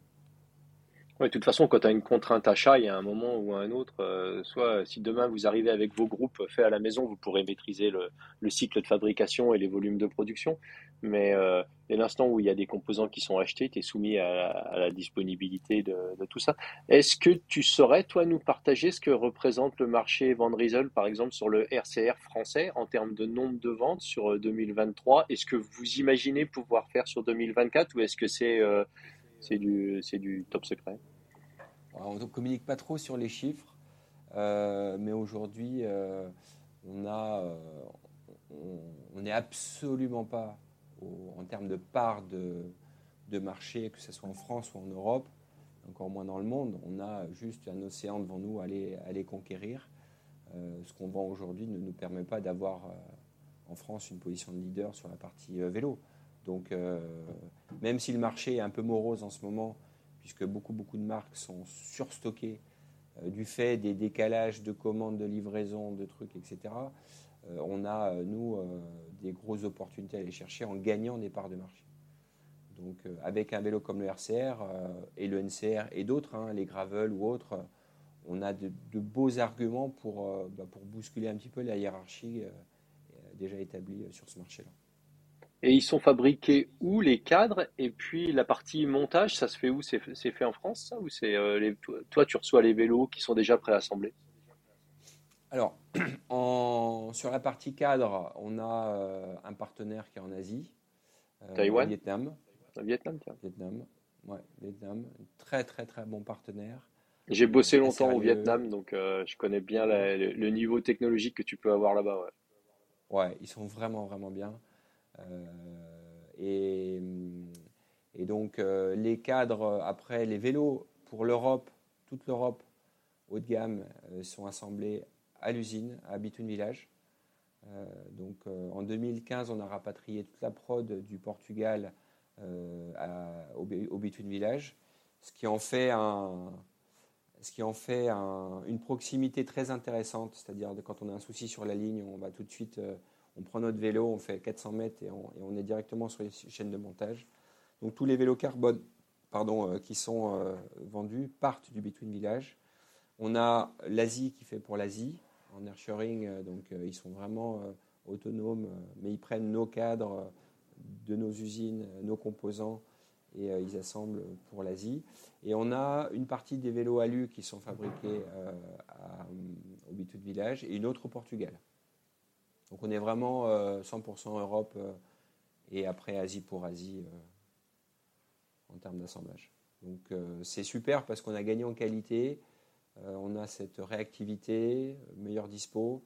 De toute façon, quand tu as une contrainte achat, il y a un moment ou un autre, euh, soit si demain vous arrivez avec vos groupes faits à la maison, vous pourrez maîtriser le, cycle de fabrication et les volumes de production. Mais euh, dès l'instant où il y a des composants qui sont achetés, tu es soumis à, la disponibilité de, tout ça. Est-ce que tu saurais, toi, nous partager ce que représente le marché Van par exemple, sur le RCR français en termes de nombre de ventes sur 2023 euh, Est-ce que vous imaginez pouvoir faire sur 2024 ou est-ce que c'est c'est du, du top secret? on ne communique pas trop sur les chiffres, euh, mais aujourd'hui, euh, on a, euh, on n'est absolument pas en termes de part de, marché, que ce soit en France ou en Europe, encore moins dans le monde. On a juste un océan devant nous à aller, conquérir. ce qu'on vend aujourd'hui ne nous permet pas d'avoir en France une position de leader sur la partie vélo. Donc, euh, même si le marché est un peu morose en ce moment, puisque beaucoup, beaucoup de marques sont surstockées euh, du fait des décalages de commandes, de livraison, de trucs, etc., euh, on a, nous, des grosses opportunités à aller chercher en gagnant des parts de marché. Donc, avec un vélo comme le RCR et le NCR et d'autres, hein, les Gravel ou autres, on a de, beaux arguments pour, bah, pour bousculer un petit peu la hiérarchie déjà établie sur ce marché-là. Et ils sont fabriqués où les cadres? Et puis la partie montage, ça se fait où? C'est fait en France ça Ou c'est euh, toi tu reçois les vélos qui sont déjà préassemblés Alors, <clears throat> en, sur la partie cadre, on a euh, un partenaire qui est en Asie. Euh, Taïwan Vietnam. Vietnam, tiens. Vietnam, ouais, Vietnam. Très très très bon partenaire. J'ai bossé longtemps au Vietnam, donc je connais bien le, niveau technologique que tu peux avoir là-bas. Ouais. ouais, ils sont vraiment vraiment bien. Euh, et, et, donc euh, les cadres, après les vélos pour l'Europe, toute l'Europe haut de gamme, euh, sont assemblés à l'usine, à Bitoun Village. donc en 2015, on a rapatrié toute la prod du Portugal au, au Between Village, ce qui en fait, un, ce qui en fait une proximité très intéressante, c'est-à-dire quand on a un souci sur la ligne, on va tout de suite on prend notre vélo, on fait 400 mètres et on, est directement sur les chaînes de montage. Donc tous les vélos carbone pardon, euh, qui sont euh, vendus partent du Between Village. On a l'Asie qui fait pour l'Asie en airshoring, euh, donc ils sont vraiment autonomes, mais ils prennent nos cadres de nos usines, nos composants et ils assemblent pour l'Asie. Et on a une partie des vélos alu qui sont fabriqués au Between Village et une autre au Portugal. Donc on est vraiment 100% euh, Europe euh, et après Asie pour Asie euh, en termes d'assemblage. Donc c'est super parce qu'on a gagné en qualité, on a cette réactivité, meilleur dispo.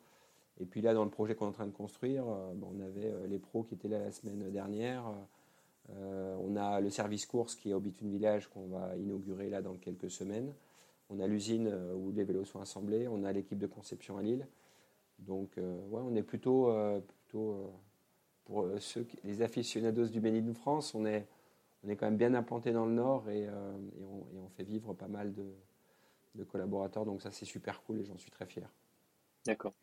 Et puis là, dans le projet qu'on est en train de construire, on avait les pros qui étaient là la semaine dernière. on a le service course qui est au Bitune Village qu'on va inaugurer là dans quelques semaines. On a l'usine où les vélos sont assemblés. On a l'équipe de conception à Lille. Donc, ouais, on est plutôt, plutôt pour ceux, les aficionados du Made in France, on est, on est quand même bien implanté dans le Nord et, on, fait vivre pas mal de, de collaborateurs. Donc ça, c'est super cool et j'en suis très fier. D'accord.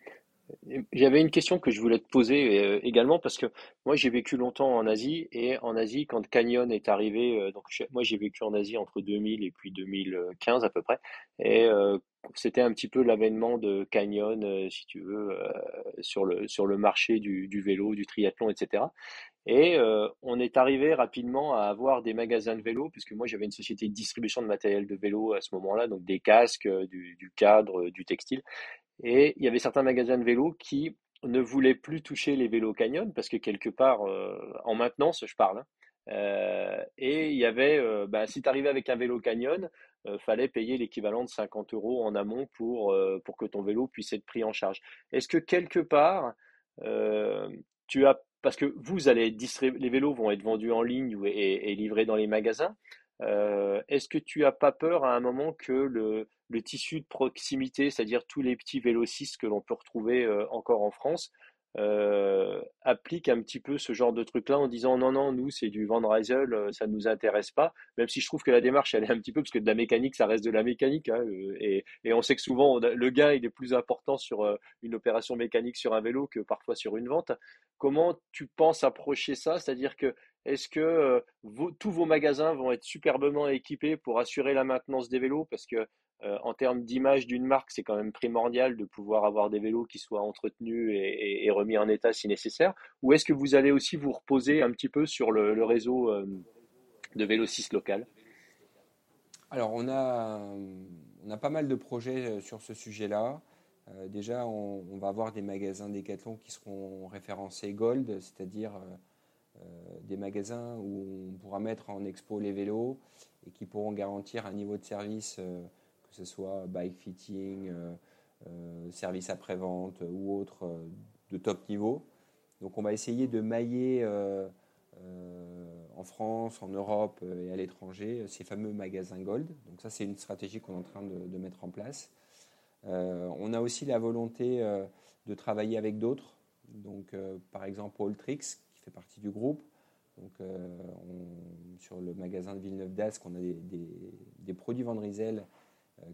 J'avais une question que je voulais te poser euh, également parce que moi j'ai vécu longtemps en Asie et en Asie quand Canyon est arrivé, euh, donc moi j'ai vécu en Asie entre 2000 et puis 2015 à peu près et euh, c'était un petit peu l'avènement de Canyon si tu veux sur le sur le marché du, du vélo, du triathlon, etc. Et on est arrivé rapidement à avoir des magasins de vélo, puisque moi j'avais une société de distribution de matériel de vélo à ce moment-là, donc des casques, du, du cadre, du textile. Et il y avait certains magasins de vélos qui ne voulaient plus toucher les vélos Canyon parce que quelque part, euh, en maintenance, je parle, hein, euh, et il y avait, euh, bah, si tu arrivais avec un vélo Canyon, fallait payer l'équivalent de 50 euros en amont pour, pour que ton vélo puisse être pris en charge. Est-ce que quelque part, tu as, parce que vous allez distribuer, les vélos vont être vendus en ligne et, et livrés dans les magasins, est-ce que tu as pas peur à un moment que le, le tissu de proximité, c'est-à-dire tous les petits vélocistes que l'on peut retrouver euh, encore en France, euh, applique un petit peu ce genre de truc-là en disant non, non, nous, c'est du Van Rysel, euh, ça ne nous intéresse pas, même si je trouve que la démarche, elle est un petit peu, parce que de la mécanique, ça reste de la mécanique, hein, et, on sait que souvent, le gain, il est plus important sur une opération mécanique sur un vélo que parfois sur une vente. Comment tu penses approcher ça? C'est-à-dire que est-ce que tous vos magasins vont être superbement équipés pour assurer la maintenance des vélos? Parce que euh, en termes d'image d'une marque, c'est quand même primordial de pouvoir avoir des vélos qui soient entretenus et, remis en état si nécessaire. Ou est-ce que vous allez aussi vous reposer un petit peu sur le, réseau euh, de vélocistes local? Alors, on a, on a pas mal de projets euh, sur ce sujet-là. déjà, on, va avoir des magasins Decathlon qui seront référencés Gold, c'est-à-dire des magasins où on pourra mettre en expo les vélos et qui pourront garantir un niveau de service que ce soit bike fitting, euh, euh, service après-vente ou autre euh, de top niveau. Donc on va essayer de mailler en France, en Europe et à l'étranger ces fameux magasins Gold. Donc ça c'est une stratégie qu'on est en train de, mettre en place. on a aussi la volonté de travailler avec d'autres. Donc par exemple Alltrix qui fait partie du groupe. Donc, sur le magasin de Villeneuve d'Ascq, on a des, produits Vendrizel euh,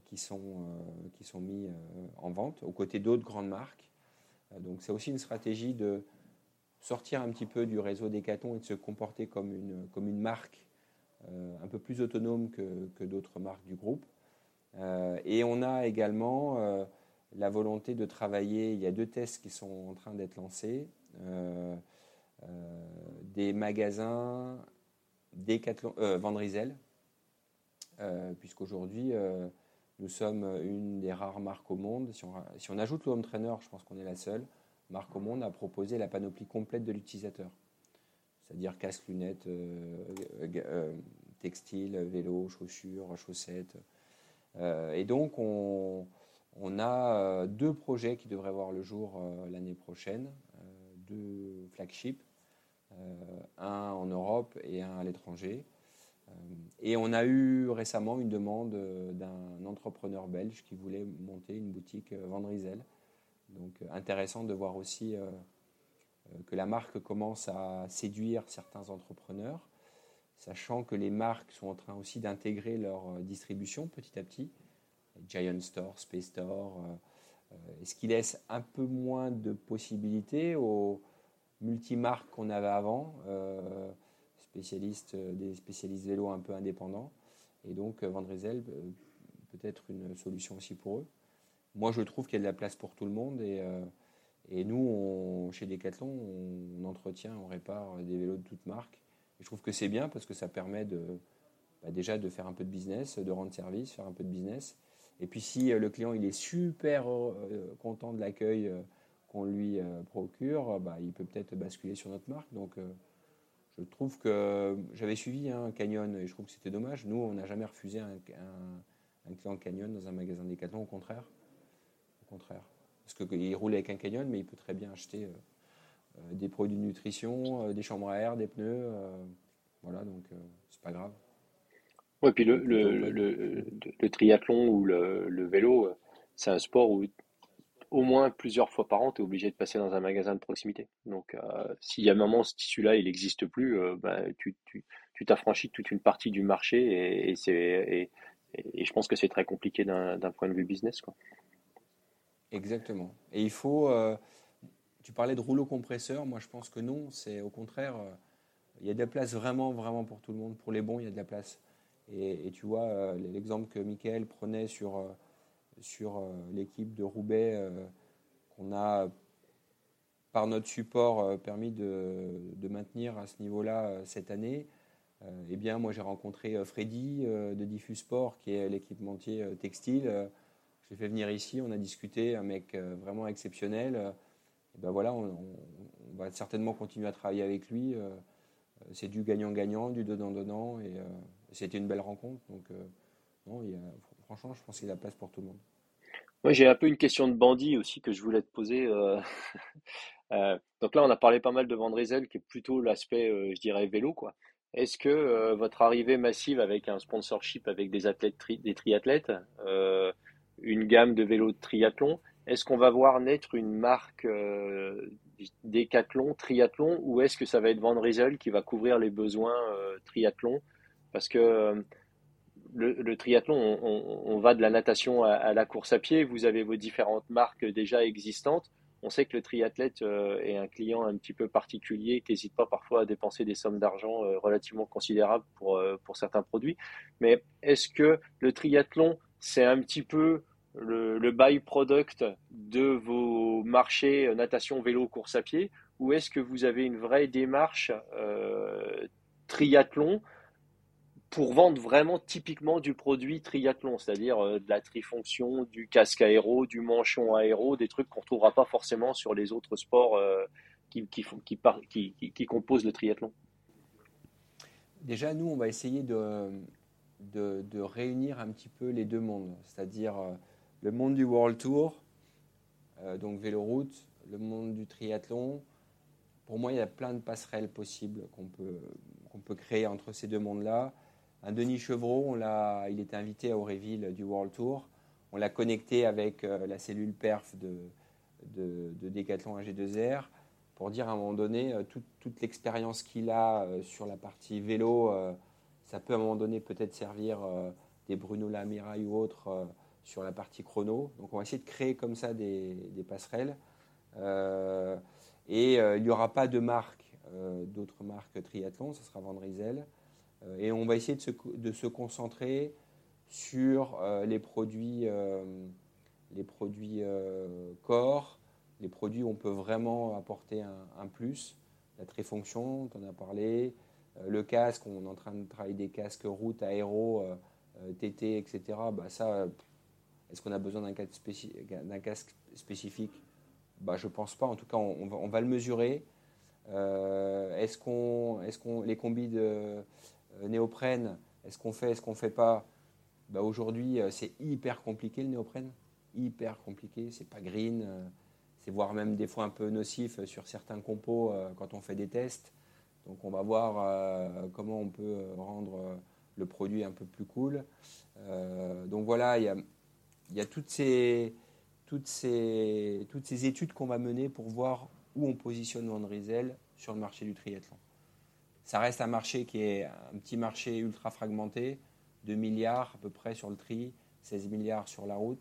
qui, sont, euh, qui sont mis euh, en vente aux côtés d'autres grandes marques. donc c'est aussi une stratégie de sortir un petit peu du réseau Decathlon et de se comporter comme une, comme une marque un peu plus autonome que, que d'autres marques du groupe. et on a également la volonté de travailler, il y a deux tests qui sont en train d'être lancés, des magasins Decathlon, Vendrizel, puisqu'aujourd'hui, nous sommes une des rares marques au monde. Si on, ajoute le home trainer, je pense qu'on est la seule marque au monde à proposer la panoplie complète de l'utilisateur. C'est-à-dire casque, lunettes, euh, euh, textile, vélo, chaussures, chaussettes. Euh, et donc, on, a deux projets qui devraient voir le jour l'année prochaine, deux flagships, un en Europe et un à l'étranger. Euh, et on a eu récemment une demande euh, d'un entrepreneur belge qui voulait monter une boutique euh, Vendrizel. Donc intéressant de voir aussi que la marque commence à séduire certains entrepreneurs, sachant que les marques sont en train aussi d'intégrer leur distribution petit à petit. Giant Store, Space Store, ce qui laisse un peu moins de possibilités aux multimarques qu'on avait avant spécialistes, euh, des spécialistes vélo un peu indépendants. Et donc, euh, Vendrizel euh, peut être une solution aussi pour eux. Moi, je trouve qu'il y a de la place pour tout le monde. Et, nous, chez Decathlon, on, entretient, on répare des vélos de toutes marques. Et je trouve que c'est bien parce que ça permet bah, déjà de faire un peu de business, de rendre service, faire un peu de business. Et puis si le client il est super content de l'accueil qu'on lui procure, bah, il peut peut-être basculer sur notre marque. Donc je trouve que j'avais suivi un Canyon et je trouve que c'était dommage. Nous, on n'a jamais refusé un, client Canyon dans un magasin Decathlon, au contraire. Au contraire. Parce qu'il roule avec un Canyon, mais il peut très bien acheter euh, euh, des produits de nutrition, euh, des chambres à air, des pneus. Voilà, donc c'est pas grave. Ouais, puis le, le, le, le triathlon ou le, vélo, c'est un sport où au moins plusieurs fois par an, tu es obligé de passer dans un magasin de proximité. Donc, euh, s'il y a un moment ce tissu-là, il n'existe plus, euh, bah, tu t'affranchis toute une partie du marché et, et, et, je pense que c'est très compliqué d'un point de vue business. Quoi. Exactement. Et il faut. Euh, tu parlais de rouleau compresseur. Moi, je pense que non. C'est au contraire. il y a de la place vraiment, vraiment pour tout le monde. Pour les bons, il y a de la place. Et, tu vois, l'exemple que Michael prenait sur sur euh, l'équipe de Roubaix euh, qu'on a par notre support euh, permis de, maintenir à ce niveau-là cette année. eh bien, moi, j'ai rencontré Freddy de Diffus Sport, qui est l'équipementier textile. Je l'ai fait venir ici, on a discuté, un mec vraiment exceptionnel. Et ben voilà, on, va certainement continuer à travailler avec lui. C'est du gagnant-gagnant, du donnant-donnant, et c'était une belle rencontre. Donc, non, il y a, franchement, je pense qu'il y a la place pour tout le monde. Moi, j'ai un peu une question de bandit aussi que je voulais te poser. Euh, <laughs> euh, donc là, on a parlé pas mal de Van qui est plutôt l'aspect, euh, je dirais, vélo, quoi. Est-ce que votre arrivée massive avec un sponsorship avec des athlètes, des triathlètes, une gamme de vélos de triathlon, est-ce qu'on va voir naître une marque décathlon, triathlon, ou est-ce que ça va être Van qui va couvrir les besoins triathlon? Parce que le, triathlon, on, va de la natation à, la course à pied. Vous avez vos différentes marques déjà existantes. On sait que le triathlète euh, est un client un petit peu particulier qui n'hésite pas parfois à dépenser des sommes d'argent euh, relativement considérables pour, euh, pour certains produits. Mais est-ce que le triathlon, c'est un petit peu le, le byproduct de vos marchés natation, vélo, course à pied? Ou est-ce que vous avez une vraie démarche triathlon pour vendre vraiment typiquement du produit triathlon, c'est-à-dire euh, de la trifonction, du casque aéro, du manchon aéro, des trucs qu'on ne trouvera pas forcément sur les autres sports euh, qui, composent le triathlon. Déjà, nous, on va essayer de, réunir un petit peu les deux mondes, c'est-à-dire euh, le monde du World Tour, donc véloroute, le monde du triathlon. Pour moi, il y a plein de passerelles possibles qu'on peut créer entre ces deux mondes-là. Un Denis Chevreau, il était invité à Auréville du World Tour. On l'a connecté avec euh, la cellule perf de, de, Decathlon AG2R pour dire à un moment donné, euh, toute, l'expérience qu'il a euh, sur la partie vélo, ça peut à un moment donné peut-être servir des Bruno Lamirail ou autres sur la partie chrono. Donc on va essayer de créer comme ça des, passerelles. et il n'y aura pas de marque, d'autres marques triathlon, ce sera Vendrizel. Euh, et on va essayer de se, concentrer sur euh, les produits, euh, les produits corps, les produits où on peut vraiment apporter un, plus. La tréfonction, tu en as parlé, le casque, on est en train de travailler des casques route, aéro, TT, etc. Bah ça, est-ce qu'on a besoin d'un casque, spécifique? Bah, Je ne pense pas. En tout cas, on, va, le mesurer. est-ce qu'on, est qu'on, les combis de, euh, néoprène, est-ce qu'on fait, est-ce qu'on fait pas? Bah Aujourd'hui, euh, c'est hyper compliqué le néoprène, hyper compliqué, c'est pas green, euh, c'est voire même des fois un peu nocif sur certains compos quand on fait des tests. Donc on va voir comment on peut rendre le produit un peu plus cool. donc voilà, il y a, toutes, ces, études qu'on va mener pour voir où on positionne Vandrizel sur le marché du triathlon. Ça reste un marché qui est un petit marché ultra fragmenté, 2 milliards à peu près sur le tri, 16 milliards sur la route.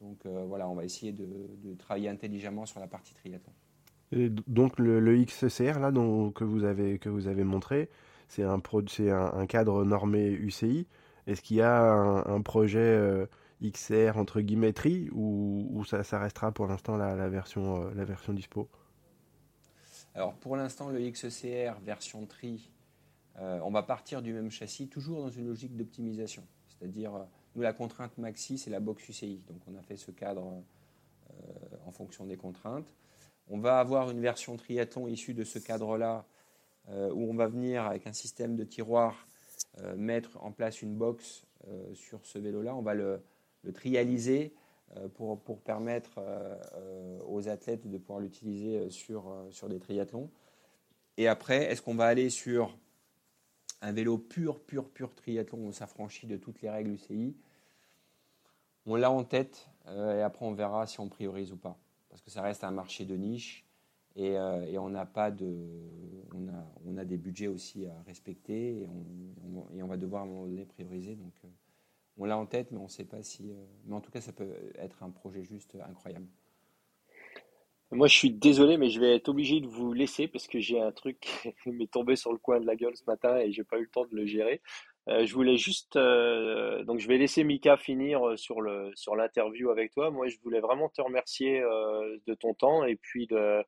Donc euh, voilà, on va essayer de, travailler intelligemment sur la partie triathlon. Et donc le, XCR là que vous avez que vous avez montré, c'est un, cadre normé UCI. Est-ce qu'il y a un, projet euh, XCR entre guillemets tri ou, ça, restera pour l'instant la, la, version euh, la version dispo? Alors pour l'instant, le XECR version tri, euh, on va partir du même châssis, toujours dans une logique d'optimisation. C'est-à-dire, euh, nous, la contrainte maxi, c'est la box UCI. Donc on a fait ce cadre euh, en fonction des contraintes. On va avoir une version triathlon issue de ce cadre-là, où on va venir avec un système de tiroir mettre en place une box sur ce vélo-là. On va le, trialiser pour, pour, permettre euh, euh, aux athlètes de pouvoir l'utiliser sur, sur des triathlons. Et après, est-ce qu'on va aller sur un vélo pur, pur, pur triathlon, on s'affranchit de toutes les règles UCI. On l'a en tête euh, et après on verra si on priorise ou pas. Parce que ça reste un marché de niche et, euh, et on n'a pas de. On a, on a, des budgets aussi à respecter et on, va devoir à un moment donné prioriser. Donc euh, on l'a en tête, mais on ne sait pas si. mais en tout cas, ça peut être un projet juste incroyable. Moi, je suis désolé, mais je vais être obligé de vous laisser parce que j'ai un truc <laughs> qui m'est tombé sur le coin de la gueule ce matin et j'ai pas eu le temps de le gérer. Euh, je voulais juste, euh, donc je vais laisser Mika finir euh, sur le sur l'interview avec toi. Moi, je voulais vraiment te remercier euh, de ton temps et puis de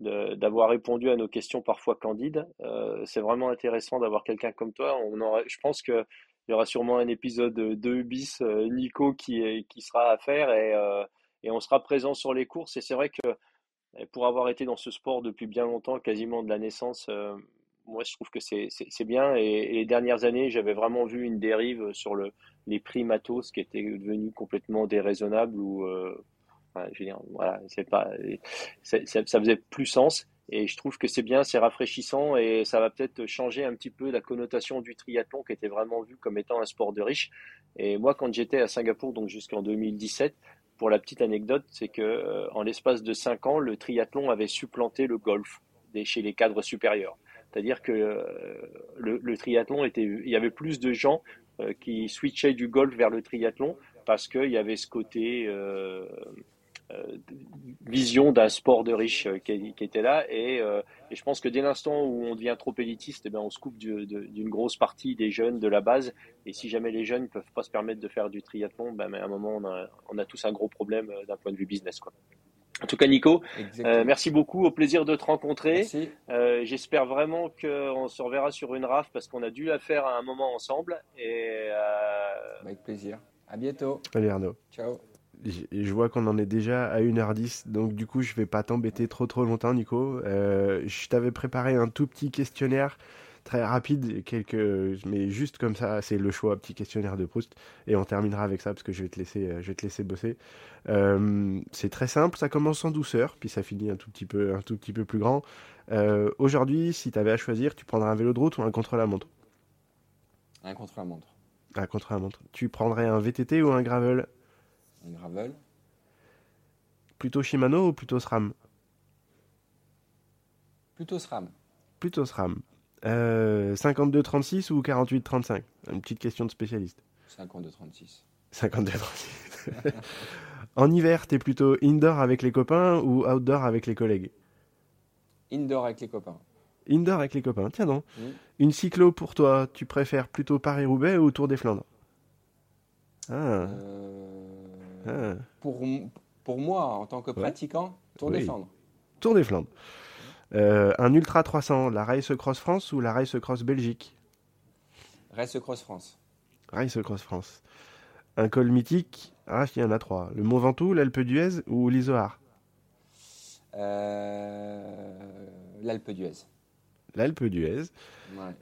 d'avoir répondu à nos questions parfois candides. Euh, c'est vraiment intéressant d'avoir quelqu'un comme toi. On je pense que il y aura sûrement un épisode de bis Nico qui qui sera à faire et et on sera présent sur les courses. Et c'est vrai que pour avoir été dans ce sport depuis bien longtemps, quasiment de la naissance, euh, moi je trouve que c'est bien. Et, les dernières années, j'avais vraiment vu une dérive sur le, les prix matos qui étaient devenus complètement déraisonnables ou euh, voilà, c'est pas, ça, ça faisait plus sens. Et je trouve que c'est bien, c'est rafraîchissant et ça va peut-être changer un petit peu la connotation du triathlon qui était vraiment vu comme étant un sport de riche. Et moi, quand j'étais à Singapour, donc jusqu'en 2017, pour la petite anecdote, c'est que euh, en l'espace de 5 ans, le triathlon avait supplanté le golf chez les cadres supérieurs. C'est-à-dire que euh, le, triathlon était, il y avait plus de gens euh, qui switchaient du golf vers le triathlon parce qu'il y avait ce côté vision d'un sport de riche euh, qui, était là. Euh, et, je pense que dès l'instant où on devient trop élitiste, eh bien, on se coupe d'une grosse partie des jeunes de la base. Et si jamais les jeunes ne peuvent pas se permettre de faire du triathlon, ben, à un moment, on a, tous un gros problème d'un point de vue business. Quoi. En tout cas, Nico, merci beaucoup. Au plaisir de te rencontrer. J'espère vraiment qu'on se reverra sur une RAF parce qu'on a dû la faire à un moment ensemble. Et, Avec plaisir. À bientôt. Salut Arnaud. Ciao je vois qu'on en est déjà à 1h10, donc du coup je vais pas t'embêter trop trop longtemps Nico. Euh, je t'avais préparé un tout petit questionnaire très rapide, quelques, mais juste comme ça, c'est le choix, petit questionnaire de Proust, et on terminera avec ça parce que je vais te laisser, euh, je vais te laisser bosser. Euh, c'est très simple, ça commence en douceur, puis ça finit un tout petit peu, un tout petit peu plus grand. Aujourd'hui, si tu avais à choisir, tu prendrais un vélo de route ou un contre-la-montre? Un contre-la-montre. Un contre-la-montre. Tu prendrais un VTT ou un gravel? Un gravel. Plutôt Shimano ou plutôt SRAM? Plutôt SRAM. Plutôt SRAM. Euh, 52-36 ou 48-35 Une petite question de spécialiste. 52-36. 52-36. <laughs> en hiver, t'es plutôt indoor avec les copains ou outdoor avec les collègues? Indoor avec les copains. Indoor avec les copains, tiens donc. Une cyclo pour toi, tu préfères plutôt Paris-Roubaix ou Tour des Flandres? Ah. Euh, ah. Pour, pour moi, en tant que pratiquant, Tour des Flandres. Tour des Flandres. Euh, un Ultra 300, la Race Cross France ou la Race Cross Belgique? Race Cross France. Race Cross France. Un col mythique, ah, il y en a trois. Le Mont Ventoux, l'Alpe d'Huez ou l'Isoar? Euh, L'Alpe d'Huez. L'Alpe d'Huez. Et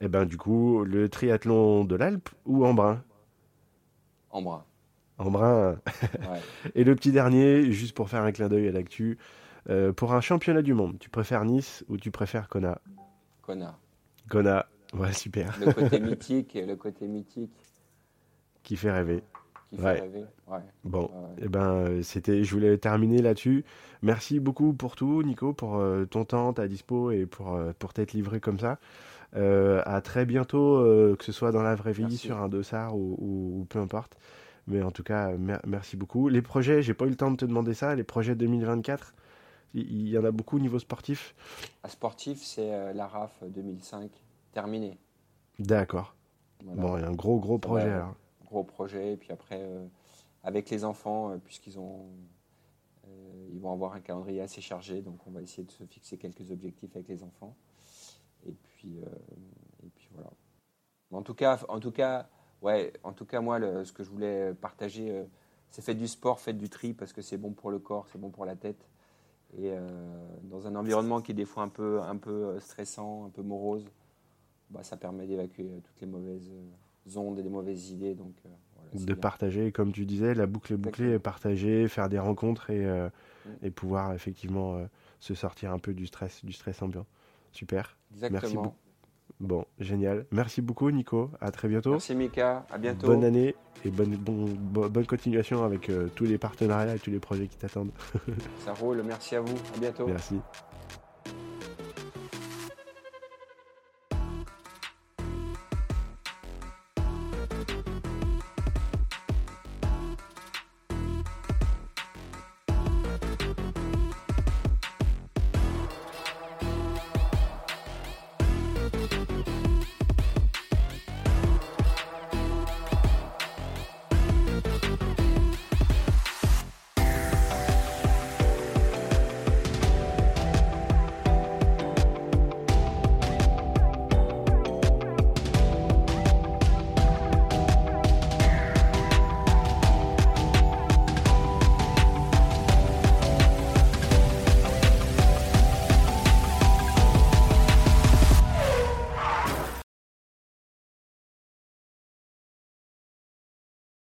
eh ben du coup, le triathlon de l'Alpe ou Embrun? Embrun en brun. <laughs> Et le petit dernier, juste pour faire un clin d'œil à l'actu, euh, pour un championnat du monde, tu préfères Nice ou tu préfères Kona? Kona. Kona, ouais, super. Le côté <laughs> mythique, le côté mythique. Qui fait rêver. Qui fait rêver, ouais. Bon, et eh ben, c'était, je voulais terminer là-dessus. Merci beaucoup pour tout, Nico, pour euh, ton temps, ta dispo et pour, euh, pour t'être livré comme ça. à très bientôt, que ce soit dans la vraie vie, sur un dossard ou, ou peu importe. Mais en tout cas, merci beaucoup. Les projets, j'ai pas eu le temps de te demander ça. Les projets 2024, il y, en a beaucoup au niveau sportif? À Sportif, c'est euh, la RAF 2005 terminé. D'accord. Bon, il y a un gros, gros projet alors. Gros projet. Et puis après, euh, avec les enfants, euh, puisqu'ils ont. ils vont avoir un calendrier assez chargé, donc on va essayer de se fixer quelques objectifs avec les enfants. Et puis, et puis voilà. En tout cas, en tout cas ouais, en tout cas, moi, ce que je voulais partager, euh, c'est faites du sport, faites du tri, parce que c'est bon pour le corps, c'est bon pour la tête. Et euh, dans un environnement qui est des fois un peu, un peu euh, stressant, un peu morose, bah, ça permet d'évacuer toutes les mauvaises ondes et les mauvaises idées. Donc, de partager, comme tu disais, la boucle est bouclée, partager, faire des rencontres et, mm. et pouvoir effectivement se sortir un peu du stress, du stress ambiant. Super. Exactement. Merci, Bon, génial. Merci beaucoup, Nico. À très bientôt. Merci, Mika. À bientôt. Bonne année et bonne, bonne continuation avec tous les partenariats et tous les projets qui t'attendent. <laughs> Ça roule. Merci à vous. À bientôt. Merci.